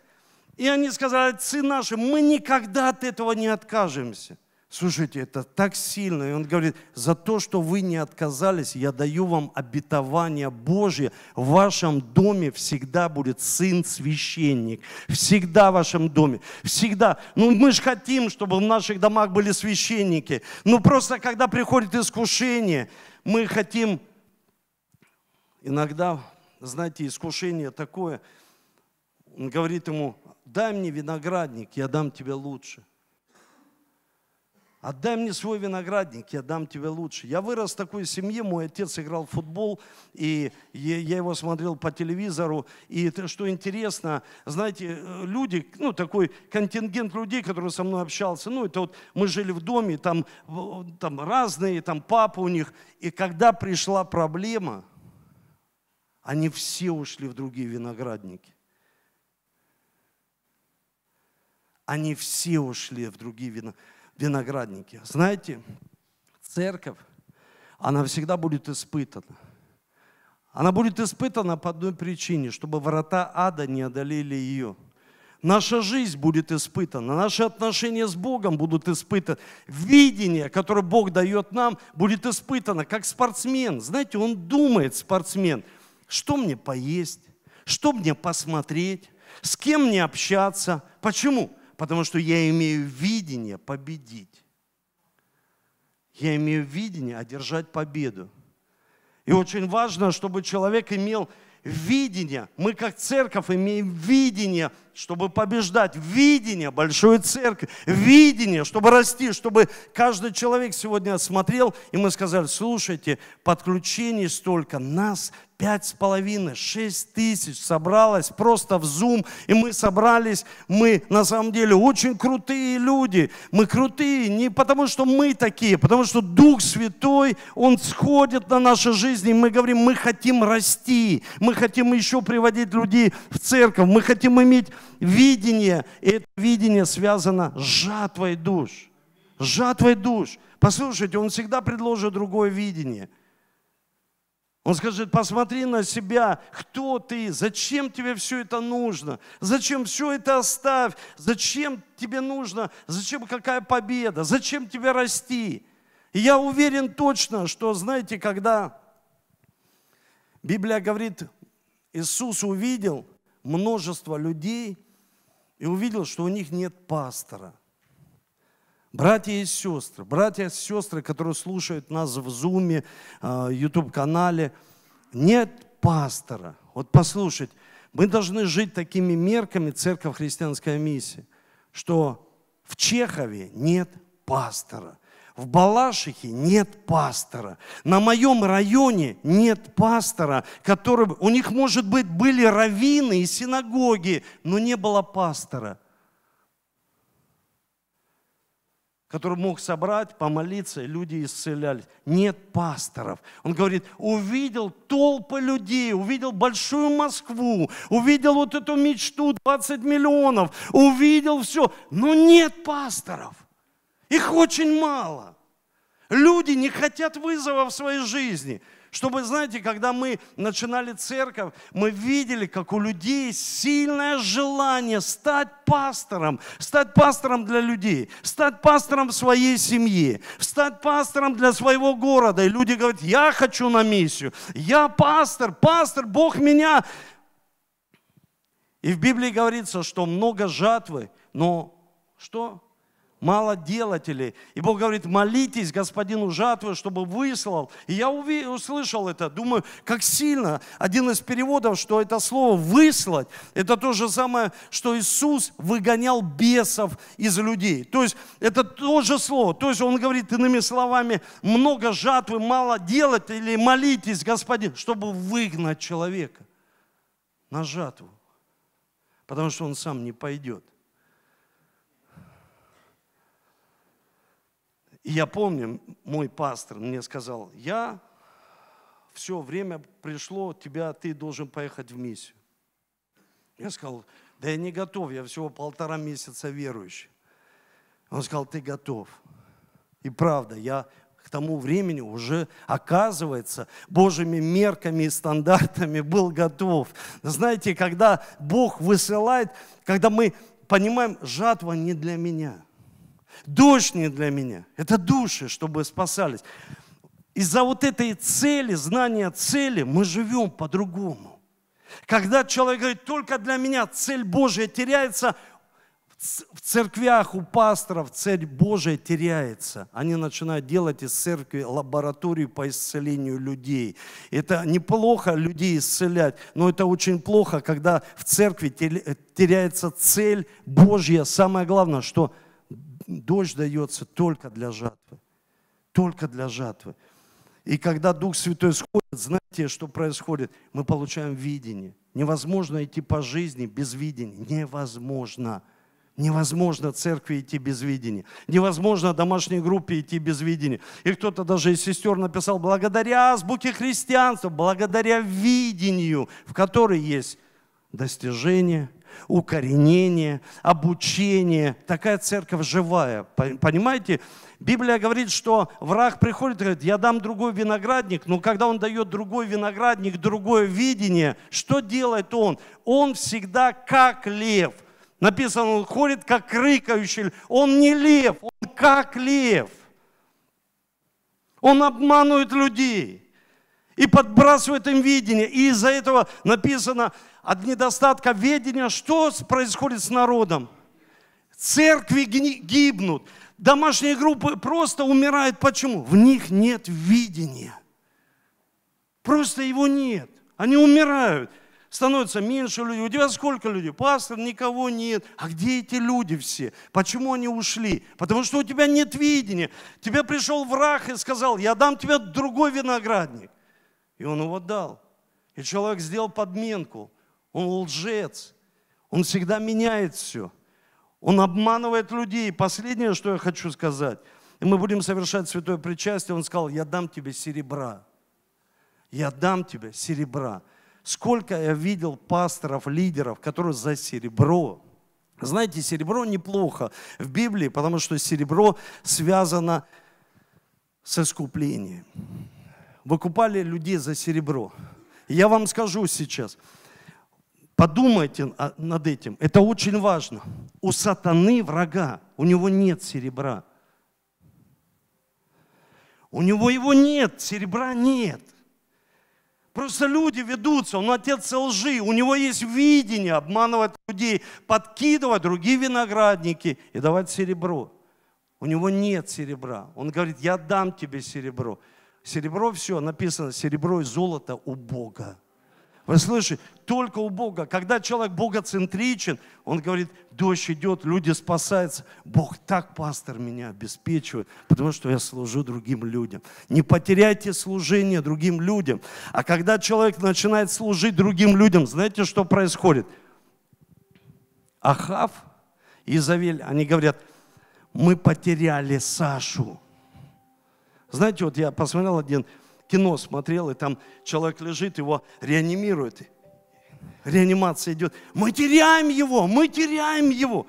Speaker 1: И они сказали, отцы наши, мы никогда от этого не откажемся. Слушайте, это так сильно. И он говорит, за то, что вы не отказались, я даю вам обетование Божье. В вашем доме всегда будет сын-священник. Всегда в вашем доме. Всегда. Ну, мы же хотим, чтобы в наших домах были священники. Ну, просто когда приходит искушение, мы хотим... Иногда, знаете, искушение такое. Он говорит ему, дай мне виноградник, я дам тебе лучше. Отдай мне свой виноградник, я дам тебе лучше. Я вырос в такой семье, мой отец играл в футбол, и я его смотрел по телевизору. И что интересно, знаете, люди, ну такой контингент людей, который со мной общался, ну это вот мы жили в доме, там, там разные, там папа у них. И когда пришла проблема, они все ушли в другие виноградники. Они все ушли в другие виноградники. Знаете, церковь, она всегда будет испытана. Она будет испытана по одной причине, чтобы врата ада не одолели ее. Наша жизнь будет испытана, наши отношения с Богом будут испытаны. Видение, которое Бог дает нам, будет испытано, как спортсмен. Знаете, он думает, спортсмен, что мне поесть, что мне посмотреть, с кем мне общаться. Почему? Потому что я имею видение победить. Я имею видение одержать победу. И очень важно, чтобы человек имел видение. Мы как церковь имеем видение, чтобы побеждать. Видение большой церкви. Видение, чтобы расти, чтобы каждый человек сегодня смотрел, и мы сказали, слушайте, подключений столько, нас Пять с половиной, шесть тысяч собралось просто в Zoom, и мы собрались, мы на самом деле очень крутые люди. Мы крутые не потому, что мы такие, потому что Дух Святой, Он сходит на наши жизни, и мы говорим, мы хотим расти, мы хотим еще приводить людей в церковь, мы хотим иметь видение, и это видение связано с жатвой душ. С жатвой душ. Послушайте, Он всегда предложит другое видение – Он скажет, посмотри на себя, кто ты, зачем тебе все это нужно, зачем все это оставь, зачем тебе нужно, зачем какая победа, зачем тебе расти. И я уверен точно, что, знаете, когда Библия говорит, Иисус увидел множество людей и увидел, что у них нет пастора – Братья и сестры, братья и сестры, которые слушают нас в Зуме, YouTube-канале, а, нет пастора. Вот послушать, мы должны жить такими мерками Церковь Христианская миссия, что в Чехове нет пастора, в Балашихе нет пастора, на моем районе нет пастора, который, у них, может быть, были раввины и синагоги, но не было пастора – который мог собрать, помолиться, и люди исцелялись. Нет пасторов. Он говорит, увидел толпы людей, увидел большую Москву, увидел вот эту мечту 20 миллионов, увидел все, но нет пасторов. Их очень мало. Люди не хотят вызова в своей жизни – чтобы, знаете, когда мы начинали церковь, мы видели, как у людей сильное желание стать пастором, стать пастором для людей, стать пастором своей семье, стать пастором для своего города. И люди говорят, я хочу на миссию, я пастор, пастор, Бог меня. И в Библии говорится, что много жатвы, но что? Мало делателей. И Бог говорит, молитесь господину жатвы, чтобы выслал. И я услышал это, думаю, как сильно. Один из переводов, что это слово «выслать», это то же самое, что Иисус выгонял бесов из людей. То есть это то же слово. То есть он говорит иными словами, много жатвы, мало делателей, молитесь, господин, чтобы выгнать человека на жатву. Потому что он сам не пойдет. И я помню, мой пастор мне сказал, я все время пришло, тебя, ты должен поехать в миссию. Я сказал, да я не готов, я всего полтора месяца верующий. Он сказал, ты готов. И правда, я к тому времени уже, оказывается, Божьими мерками и стандартами был готов. Знаете, когда Бог высылает, когда мы понимаем, жатва не для меня – Дождь не для меня. Это души, чтобы спасались. Из-за вот этой цели, знания цели, мы живем по-другому. Когда человек говорит, только для меня цель Божья теряется, в церквях у пасторов цель Божия теряется. Они начинают делать из церкви лабораторию по исцелению людей. Это неплохо людей исцелять, но это очень плохо, когда в церкви теряется цель Божья. Самое главное, что – дождь дается только для жатвы. Только для жатвы. И когда Дух Святой сходит, знаете, что происходит? Мы получаем видение. Невозможно идти по жизни без видения. Невозможно. Невозможно церкви идти без видения. Невозможно домашней группе идти без видения. И кто-то даже из сестер написал, благодаря азбуке христианства, благодаря видению, в которой есть достижение, укоренение, обучение. Такая церковь живая. Понимаете? Библия говорит, что враг приходит и говорит, я дам другой виноградник, но когда он дает другой виноградник, другое видение, что делает он? Он всегда как лев. Написано, он ходит как рыкающий. Он не лев, он как лев. Он обманывает людей и подбрасывает им видение. И из-за этого написано, от недостатка ведения, что происходит с народом? Церкви гибнут, домашние группы просто умирают. Почему? В них нет видения. Просто его нет. Они умирают. Становится меньше людей. У тебя сколько людей? Пастор, никого нет. А где эти люди все? Почему они ушли? Потому что у тебя нет видения. Тебе пришел враг и сказал, я дам тебе другой виноградник. И он его дал. И человек сделал подменку. Он лжец. Он всегда меняет все. Он обманывает людей. Последнее, что я хочу сказать. И мы будем совершать святое причастие. Он сказал, я дам тебе серебра. Я дам тебе серебра. Сколько я видел пасторов, лидеров, которые за серебро. Знаете, серебро неплохо в Библии, потому что серебро связано с искуплением. выкупали людей за серебро. Я вам скажу сейчас, подумайте над этим, это очень важно. У сатаны врага, у него нет серебра. У него его нет, серебра нет. Просто люди ведутся, он отец лжи, у него есть видение обманывать людей, подкидывать другие виноградники и давать серебро. У него нет серебра. Он говорит, я дам тебе серебро. Серебро все, написано, серебро и золото у Бога. Вы слышите? Только у Бога. Когда человек богоцентричен, он говорит, дождь идет, люди спасаются. Бог так, пастор, меня обеспечивает, потому что я служу другим людям. Не потеряйте служение другим людям. А когда человек начинает служить другим людям, знаете, что происходит? Ахав и Изавель, они говорят, мы потеряли Сашу. Знаете, вот я посмотрел один кино смотрел, и там человек лежит, его реанимируют. Реанимация идет. Мы теряем его, мы теряем его.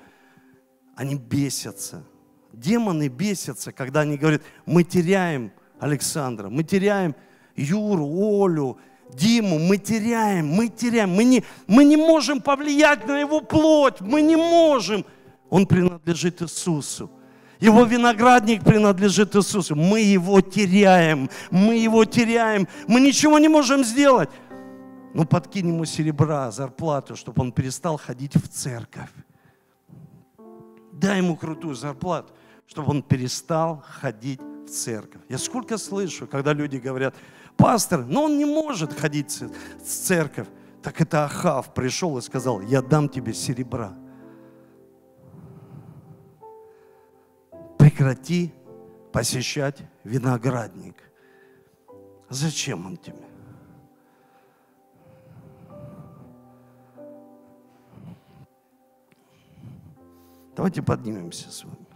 Speaker 1: Они бесятся. Демоны бесятся, когда они говорят, мы теряем Александра, мы теряем Юру, Олю, Диму, мы теряем, мы теряем. Мы не, мы не можем повлиять на его плоть, мы не можем. Он принадлежит Иисусу. Его виноградник принадлежит Иисусу. Мы его теряем. Мы его теряем. Мы ничего не можем сделать. Ну, подкинь ему серебра, зарплату, чтобы он перестал ходить в церковь. Дай ему крутую зарплату, чтобы он перестал ходить в церковь. Я сколько слышу, когда люди говорят, пастор, но он не может ходить в церковь. Так это Ахав пришел и сказал, я дам тебе серебра. Прекрати посещать виноградник. Зачем он тебе? Давайте поднимемся с вами.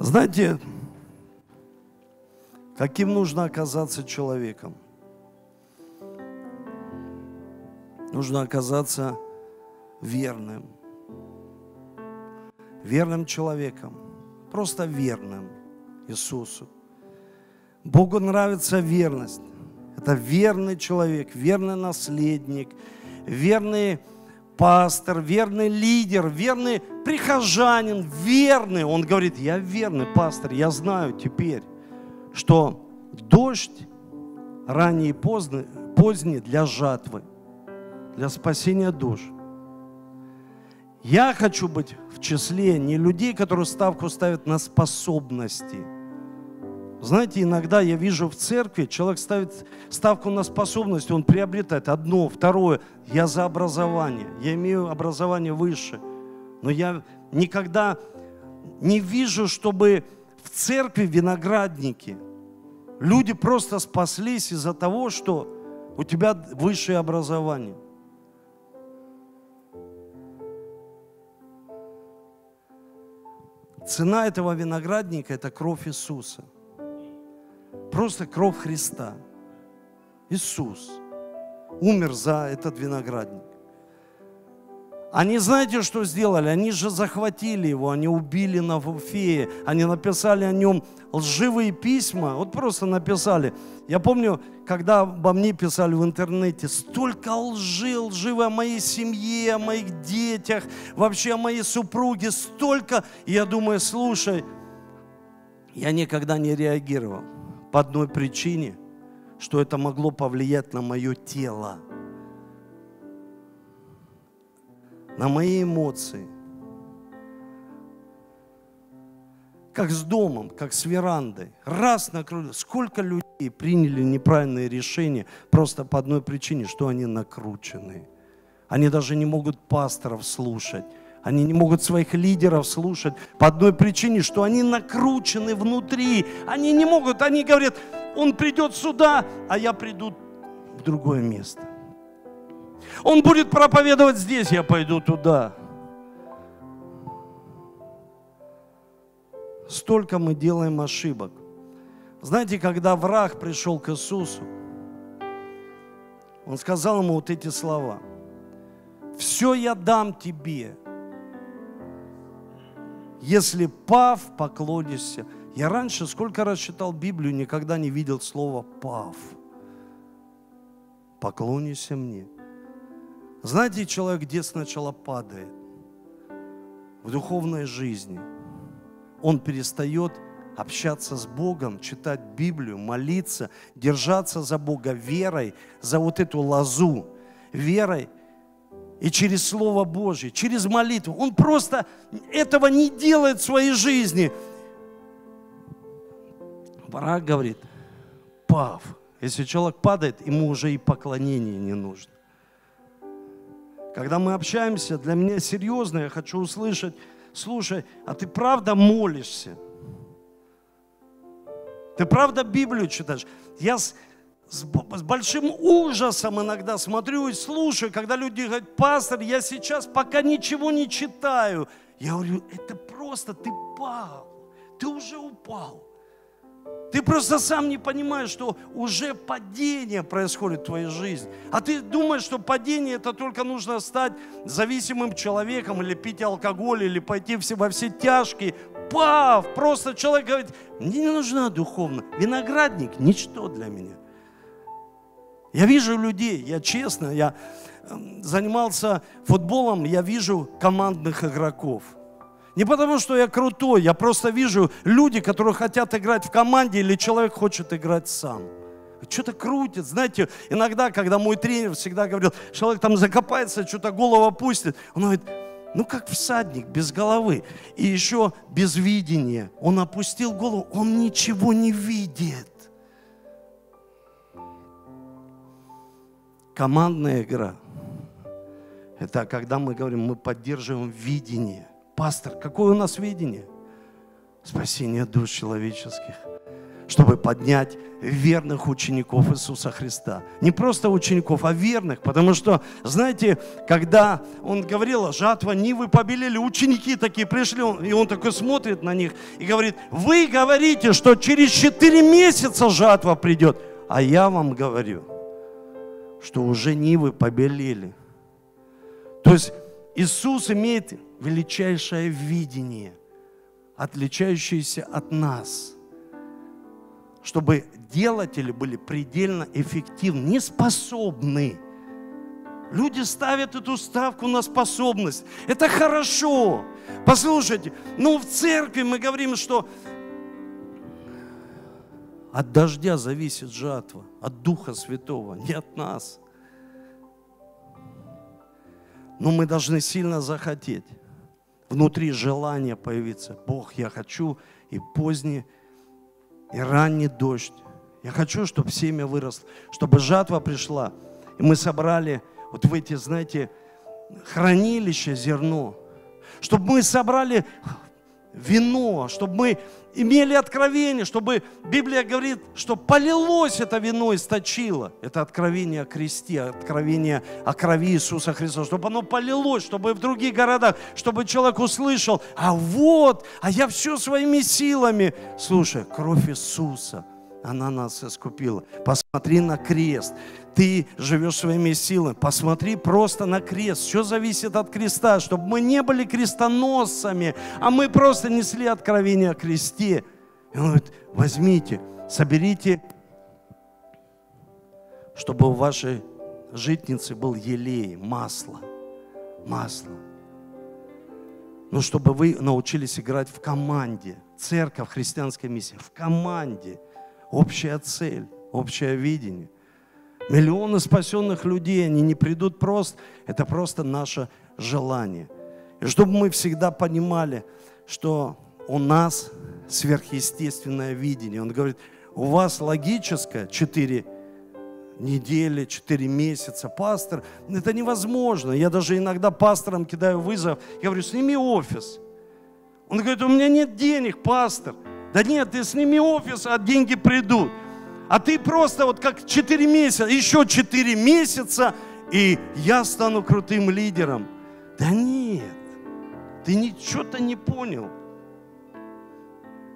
Speaker 1: Знаете, каким нужно оказаться человеком – нужно оказаться верным. Верным человеком. Просто верным Иисусу. Богу нравится верность. Это верный человек, верный наследник, верный пастор, верный лидер, верный прихожанин, верный. Он говорит, я верный пастор, я знаю теперь, что дождь ранний и поздний, поздний для жатвы – для спасения душ. Я хочу быть в числе не людей, которые ставку ставят на способности. Знаете, иногда я вижу в церкви, человек ставит ставку на способности, он приобретает одно, второе. Я за образование, я имею образование выше. Но я никогда не вижу, чтобы в церкви виноградники люди просто спаслись из-за того, что у тебя высшее образование. Цена этого виноградника – это кровь Иисуса. Просто кровь Христа. Иисус умер за этот виноградник. Они знаете, что сделали? Они же захватили его, они убили на Навуфея, они написали о нем лживые письма, вот просто написали. Я помню, когда обо мне писали в интернете, столько лжи, лживы о моей семье, о моих детях, вообще о моей супруге, столько. И я думаю, слушай, я никогда не реагировал по одной причине, что это могло повлиять на мое тело. На мои эмоции. Как с домом, как с верандой. Раз накрыли. Сколько людей приняли неправильные решения просто по одной причине, что они накручены. Они даже не могут пасторов слушать. Они не могут своих лидеров слушать по одной причине, что они накручены внутри. Они не могут, они говорят, он придет сюда, а я приду в другое место. Он будет проповедовать здесь, я пойду туда. Столько мы делаем ошибок. Знаете, когда враг пришел к Иисусу, он сказал ему вот эти слова. Все я дам тебе. если пав, поклонишься. Я раньше сколько раз читал Библию, никогда не видел слова пав. Поклонишься мне. Знаете, человек где сначала падает? В духовной жизни. Он перестает общаться с Богом, читать Библию, молиться, держаться за Бога верой, за вот эту лозу, верой и через Слово Божье, через молитву. Он просто этого не делает в своей жизни. Барак говорит, пав. Если человек падает, ему уже и поклонение не нужно. Когда мы общаемся, для меня серьезно, я хочу услышать, слушай, а ты правда молишься? Ты правда Библию читаешь? Я с, с, с большим ужасом иногда смотрю и слушаю, когда люди говорят, пастор, я сейчас пока ничего не читаю. Я говорю, это просто ты пал, ты уже упал. Ты просто сам не понимаешь, что уже падение происходит в твоей жизни. А ты думаешь, что падение это только нужно стать зависимым человеком, или пить алкоголь, или пойти во все тяжкие. Пав! Просто человек говорит, мне не нужна духовно. Виноградник – ничто для меня. Я вижу людей, я честно, я эм, занимался футболом, я вижу командных игроков – не потому, что я крутой, я просто вижу люди, которые хотят играть в команде, или человек хочет играть сам. Что-то крутит. Знаете, иногда, когда мой тренер всегда говорил, человек там закопается, что-то голову опустит, он говорит, ну как всадник, без головы. И еще без видения. Он опустил голову, он ничего не видит. Командная игра – это когда мы говорим, мы поддерживаем видение – Пастор, какое у нас видение? Спасение душ человеческих, чтобы поднять верных учеников Иисуса Христа. Не просто учеников, а верных, потому что, знаете, когда он говорил, жатва Нивы побелели, ученики такие пришли, и он такой смотрит на них и говорит, вы говорите, что через 4 месяца жатва придет, а я вам говорю, что уже Нивы побелели. То есть Иисус имеет величайшее видение, отличающееся от нас, чтобы делатели были предельно эффективны, не способны. Люди ставят эту ставку на способность. Это хорошо. Послушайте, ну в церкви мы говорим, что от дождя зависит жатва, от Духа Святого, не от нас. Но мы должны сильно захотеть внутри желание появиться. Бог, я хочу и поздний, и ранний дождь. Я хочу, чтобы семя выросло, чтобы жатва пришла. И мы собрали вот в эти, знаете, хранилища зерно. Чтобы мы собрали вино, чтобы мы имели откровение, чтобы Библия говорит, что полилось это вино, источило. Это откровение о кресте, откровение о крови Иисуса Христа, чтобы оно полилось, чтобы в других городах, чтобы человек услышал, а вот, а я все своими силами. Слушай, кровь Иисуса – она нас искупила. Посмотри на крест. Ты живешь своими силами. Посмотри просто на крест. Все зависит от креста, чтобы мы не были крестоносцами, а мы просто несли откровение о кресте. И он говорит, возьмите, соберите, чтобы у вашей житницы был елей, масло. Масло. Но чтобы вы научились играть в команде. Церковь, христианская миссия, в команде – общая цель, общее видение. Миллионы спасенных людей, они не придут просто, это просто наше желание. И чтобы мы всегда понимали, что у нас сверхъестественное видение. Он говорит, у вас логическое четыре недели, четыре месяца. Пастор, это невозможно. Я даже иногда пасторам кидаю вызов. Я говорю, сними офис. Он говорит, у меня нет денег, пастор. Да нет, ты сними офис, а деньги придут. А ты просто вот как 4 месяца, еще 4 месяца, и я стану крутым лидером. Да нет, ты ничего-то не понял.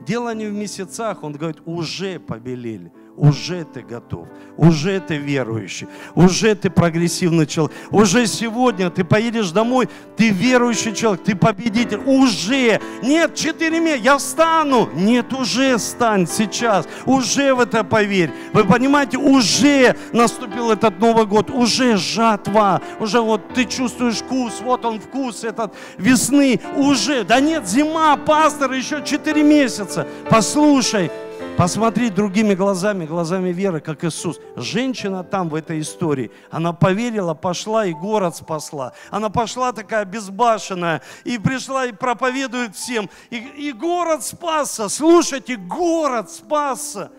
Speaker 1: Дело не в месяцах, он говорит, уже побелели, уже ты готов, уже ты верующий, уже ты прогрессивный человек, уже сегодня ты поедешь домой, ты верующий человек, ты победитель, уже. Нет, четыре месяца, я встану. Нет, уже стань сейчас, уже в это поверь. Вы понимаете, уже наступил этот Новый год, уже жатва, уже вот ты чувствуешь вкус, вот он вкус этот весны, уже. Да нет, зима, пастор, еще четыре месяца. Послушай, Посмотри другими глазами, глазами веры, как Иисус. Женщина там в этой истории, она поверила, пошла и город спасла. Она пошла такая безбашенная и пришла и проповедует всем. И, и город спасся. Слушайте, город спасся.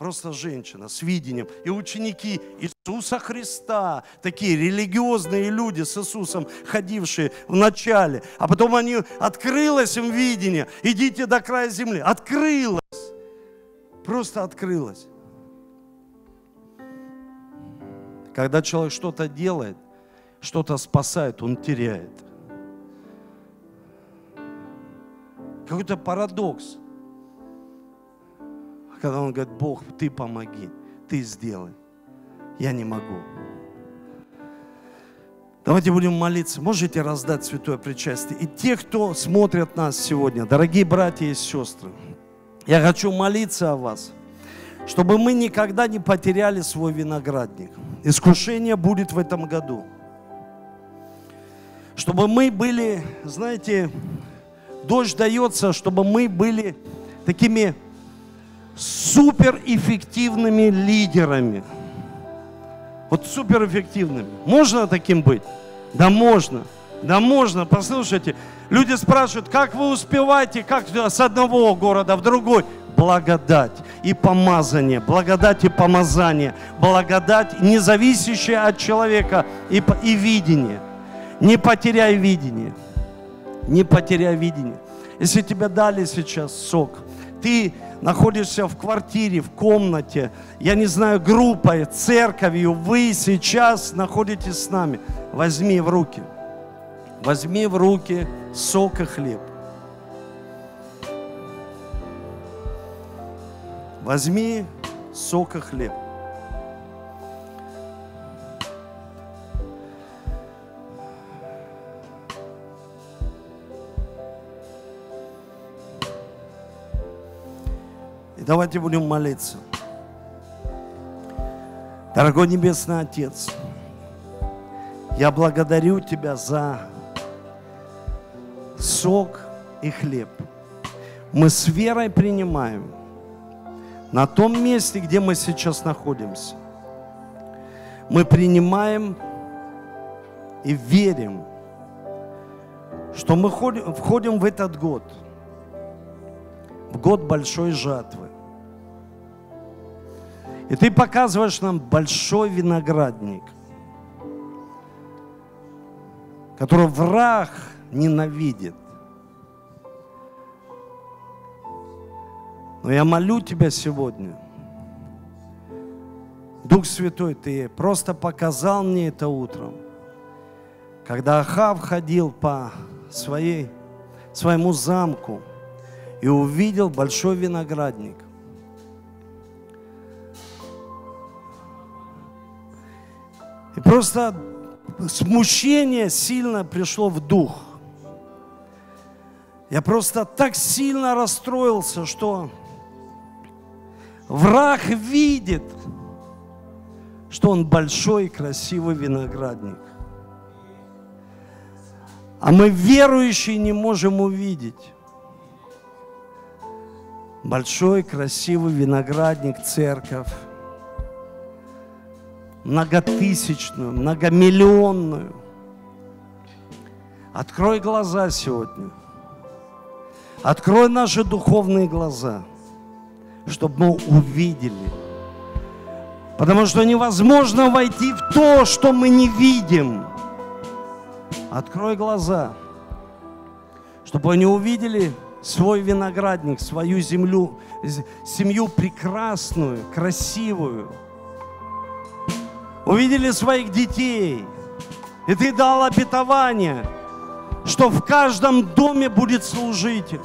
Speaker 1: Просто женщина с видением. И ученики Иисуса Христа, такие религиозные люди с Иисусом, ходившие в начале. А потом они, открылось им видение. Идите до края земли. Открылось. Просто открылось. Когда человек что-то делает, что-то спасает, он теряет. Какой-то парадокс когда он говорит, Бог, ты помоги, ты сделай. Я не могу. Давайте будем молиться. Можете раздать святое причастие. И те, кто смотрят нас сегодня, дорогие братья и сестры, я хочу молиться о вас, чтобы мы никогда не потеряли свой виноградник. Искушение будет в этом году. Чтобы мы были, знаете, дождь дается, чтобы мы были такими суперэффективными лидерами. Вот суперэффективными. Можно таким быть? Да можно. Да можно. Послушайте, люди спрашивают, как вы успеваете, как с одного города в другой? Благодать и помазание, благодать и помазание, благодать, не зависящая от человека и, и видение. Не потеряй видение. Не потеряй видение. Если тебе дали сейчас сок, ты находишься в квартире, в комнате, я не знаю, группой, церковью, вы сейчас находитесь с нами. Возьми в руки, возьми в руки сок и хлеб. Возьми сок и хлеб. Давайте будем молиться. Дорогой Небесный Отец, я благодарю Тебя за сок и хлеб. Мы с верой принимаем на том месте, где мы сейчас находимся. Мы принимаем и верим, что мы входим в этот год, в год большой жатвы. И ты показываешь нам большой виноградник, который враг ненавидит. Но я молю Тебя сегодня, Дух Святой, Ты просто показал мне это утром, когда Ахав ходил по своей, своему замку и увидел большой виноградник. Просто смущение сильно пришло в дух. Я просто так сильно расстроился, что враг видит, что он большой красивый виноградник. А мы верующие не можем увидеть большой красивый виноградник, церковь многотысячную, многомиллионную. Открой глаза сегодня. Открой наши духовные глаза, чтобы мы увидели. Потому что невозможно войти в то, что мы не видим. Открой глаза, чтобы они увидели свой виноградник, свою землю, семью прекрасную, красивую – увидели своих детей, и ты дал обетование, что в каждом доме будет служитель.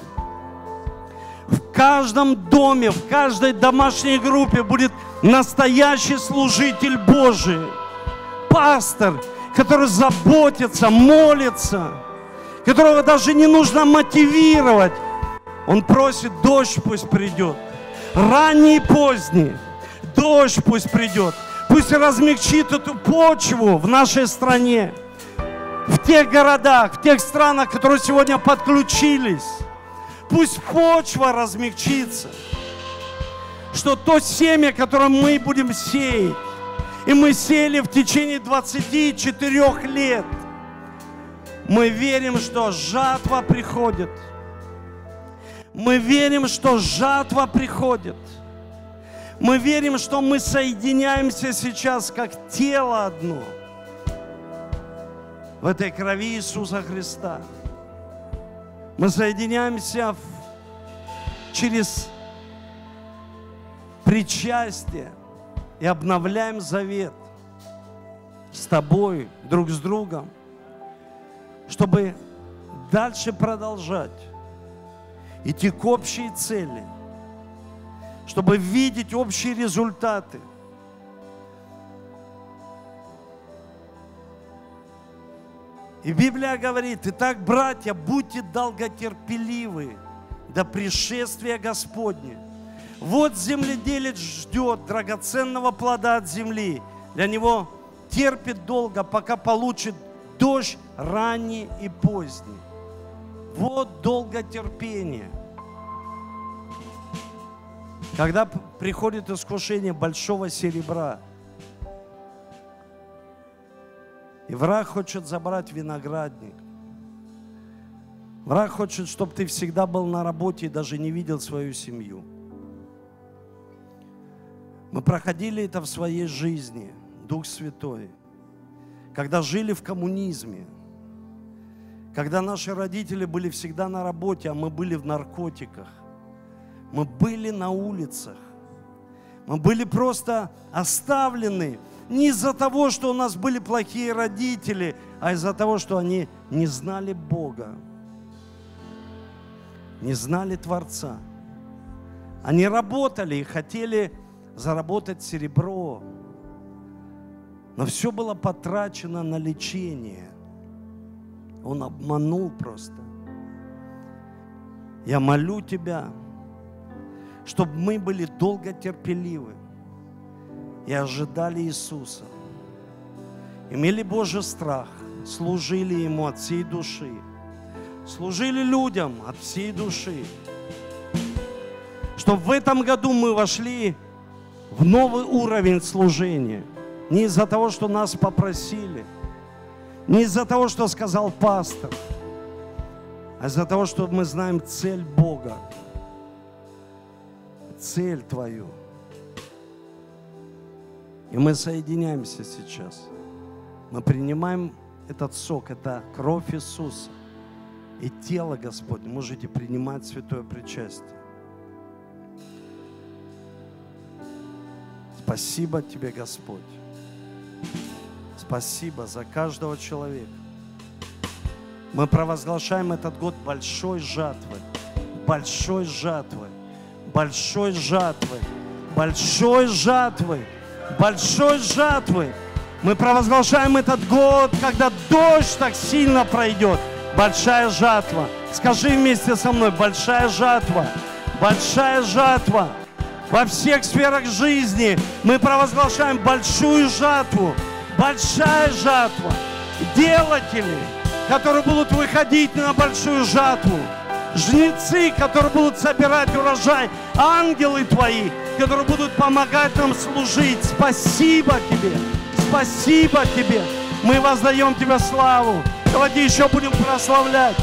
Speaker 1: В каждом доме, в каждой домашней группе будет настоящий служитель Божий, пастор, который заботится, молится, которого даже не нужно мотивировать. Он просит, дождь пусть придет, ранний и поздний, дождь пусть придет, пусть размягчит эту почву в нашей стране, в тех городах, в тех странах, которые сегодня подключились. Пусть почва размягчится, что то семя, которое мы будем сеять, и мы сели в течение 24 лет, мы верим, что жатва приходит. Мы верим, что жатва приходит. Мы верим, что мы соединяемся сейчас как тело одно в этой крови Иисуса Христа. Мы соединяемся в, через причастие и обновляем завет с тобой, друг с другом, чтобы дальше продолжать идти к общей цели, чтобы видеть общие результаты. И Библия говорит, итак, братья, будьте долготерпеливы до пришествия Господня. Вот земледелец ждет драгоценного плода от земли. Для него терпит долго, пока получит дождь ранний и поздний. Вот долготерпение. Когда приходит искушение большого серебра, и враг хочет забрать виноградник, враг хочет, чтобы ты всегда был на работе и даже не видел свою семью. Мы проходили это в своей жизни, Дух Святой, когда жили в коммунизме, когда наши родители были всегда на работе, а мы были в наркотиках. Мы были на улицах. Мы были просто оставлены не из-за того, что у нас были плохие родители, а из-за того, что они не знали Бога, не знали Творца. Они работали и хотели заработать серебро, но все было потрачено на лечение. Он обманул просто. Я молю Тебя, чтобы мы были долго терпеливы и ожидали Иисуса. Имели Божий страх, служили Ему от всей души, служили людям от всей души. Чтобы в этом году мы вошли в новый уровень служения. Не из-за того, что нас попросили – не из-за того, что сказал пастор, а из-за того, что мы знаем цель Бога. Цель Твою. И мы соединяемся сейчас. Мы принимаем этот сок, это кровь Иисуса и тело Господне. Можете принимать святое причастие. Спасибо Тебе, Господь. Спасибо за каждого человека. Мы провозглашаем этот год большой жатвой, большой жатвой, большой жатвой, большой жатвой, большой жатвой. Мы провозглашаем этот год, когда дождь так сильно пройдет. Большая жатва. Скажи вместе со мной, большая жатва, большая жатва. Во всех сферах жизни мы провозглашаем большую жатву большая жатва. Делатели, которые будут выходить на большую жатву. Жнецы, которые будут собирать урожай. Ангелы твои, которые будут помогать нам служить. Спасибо тебе. Спасибо тебе. Мы воздаем тебе славу. Давайте еще будем прославлять.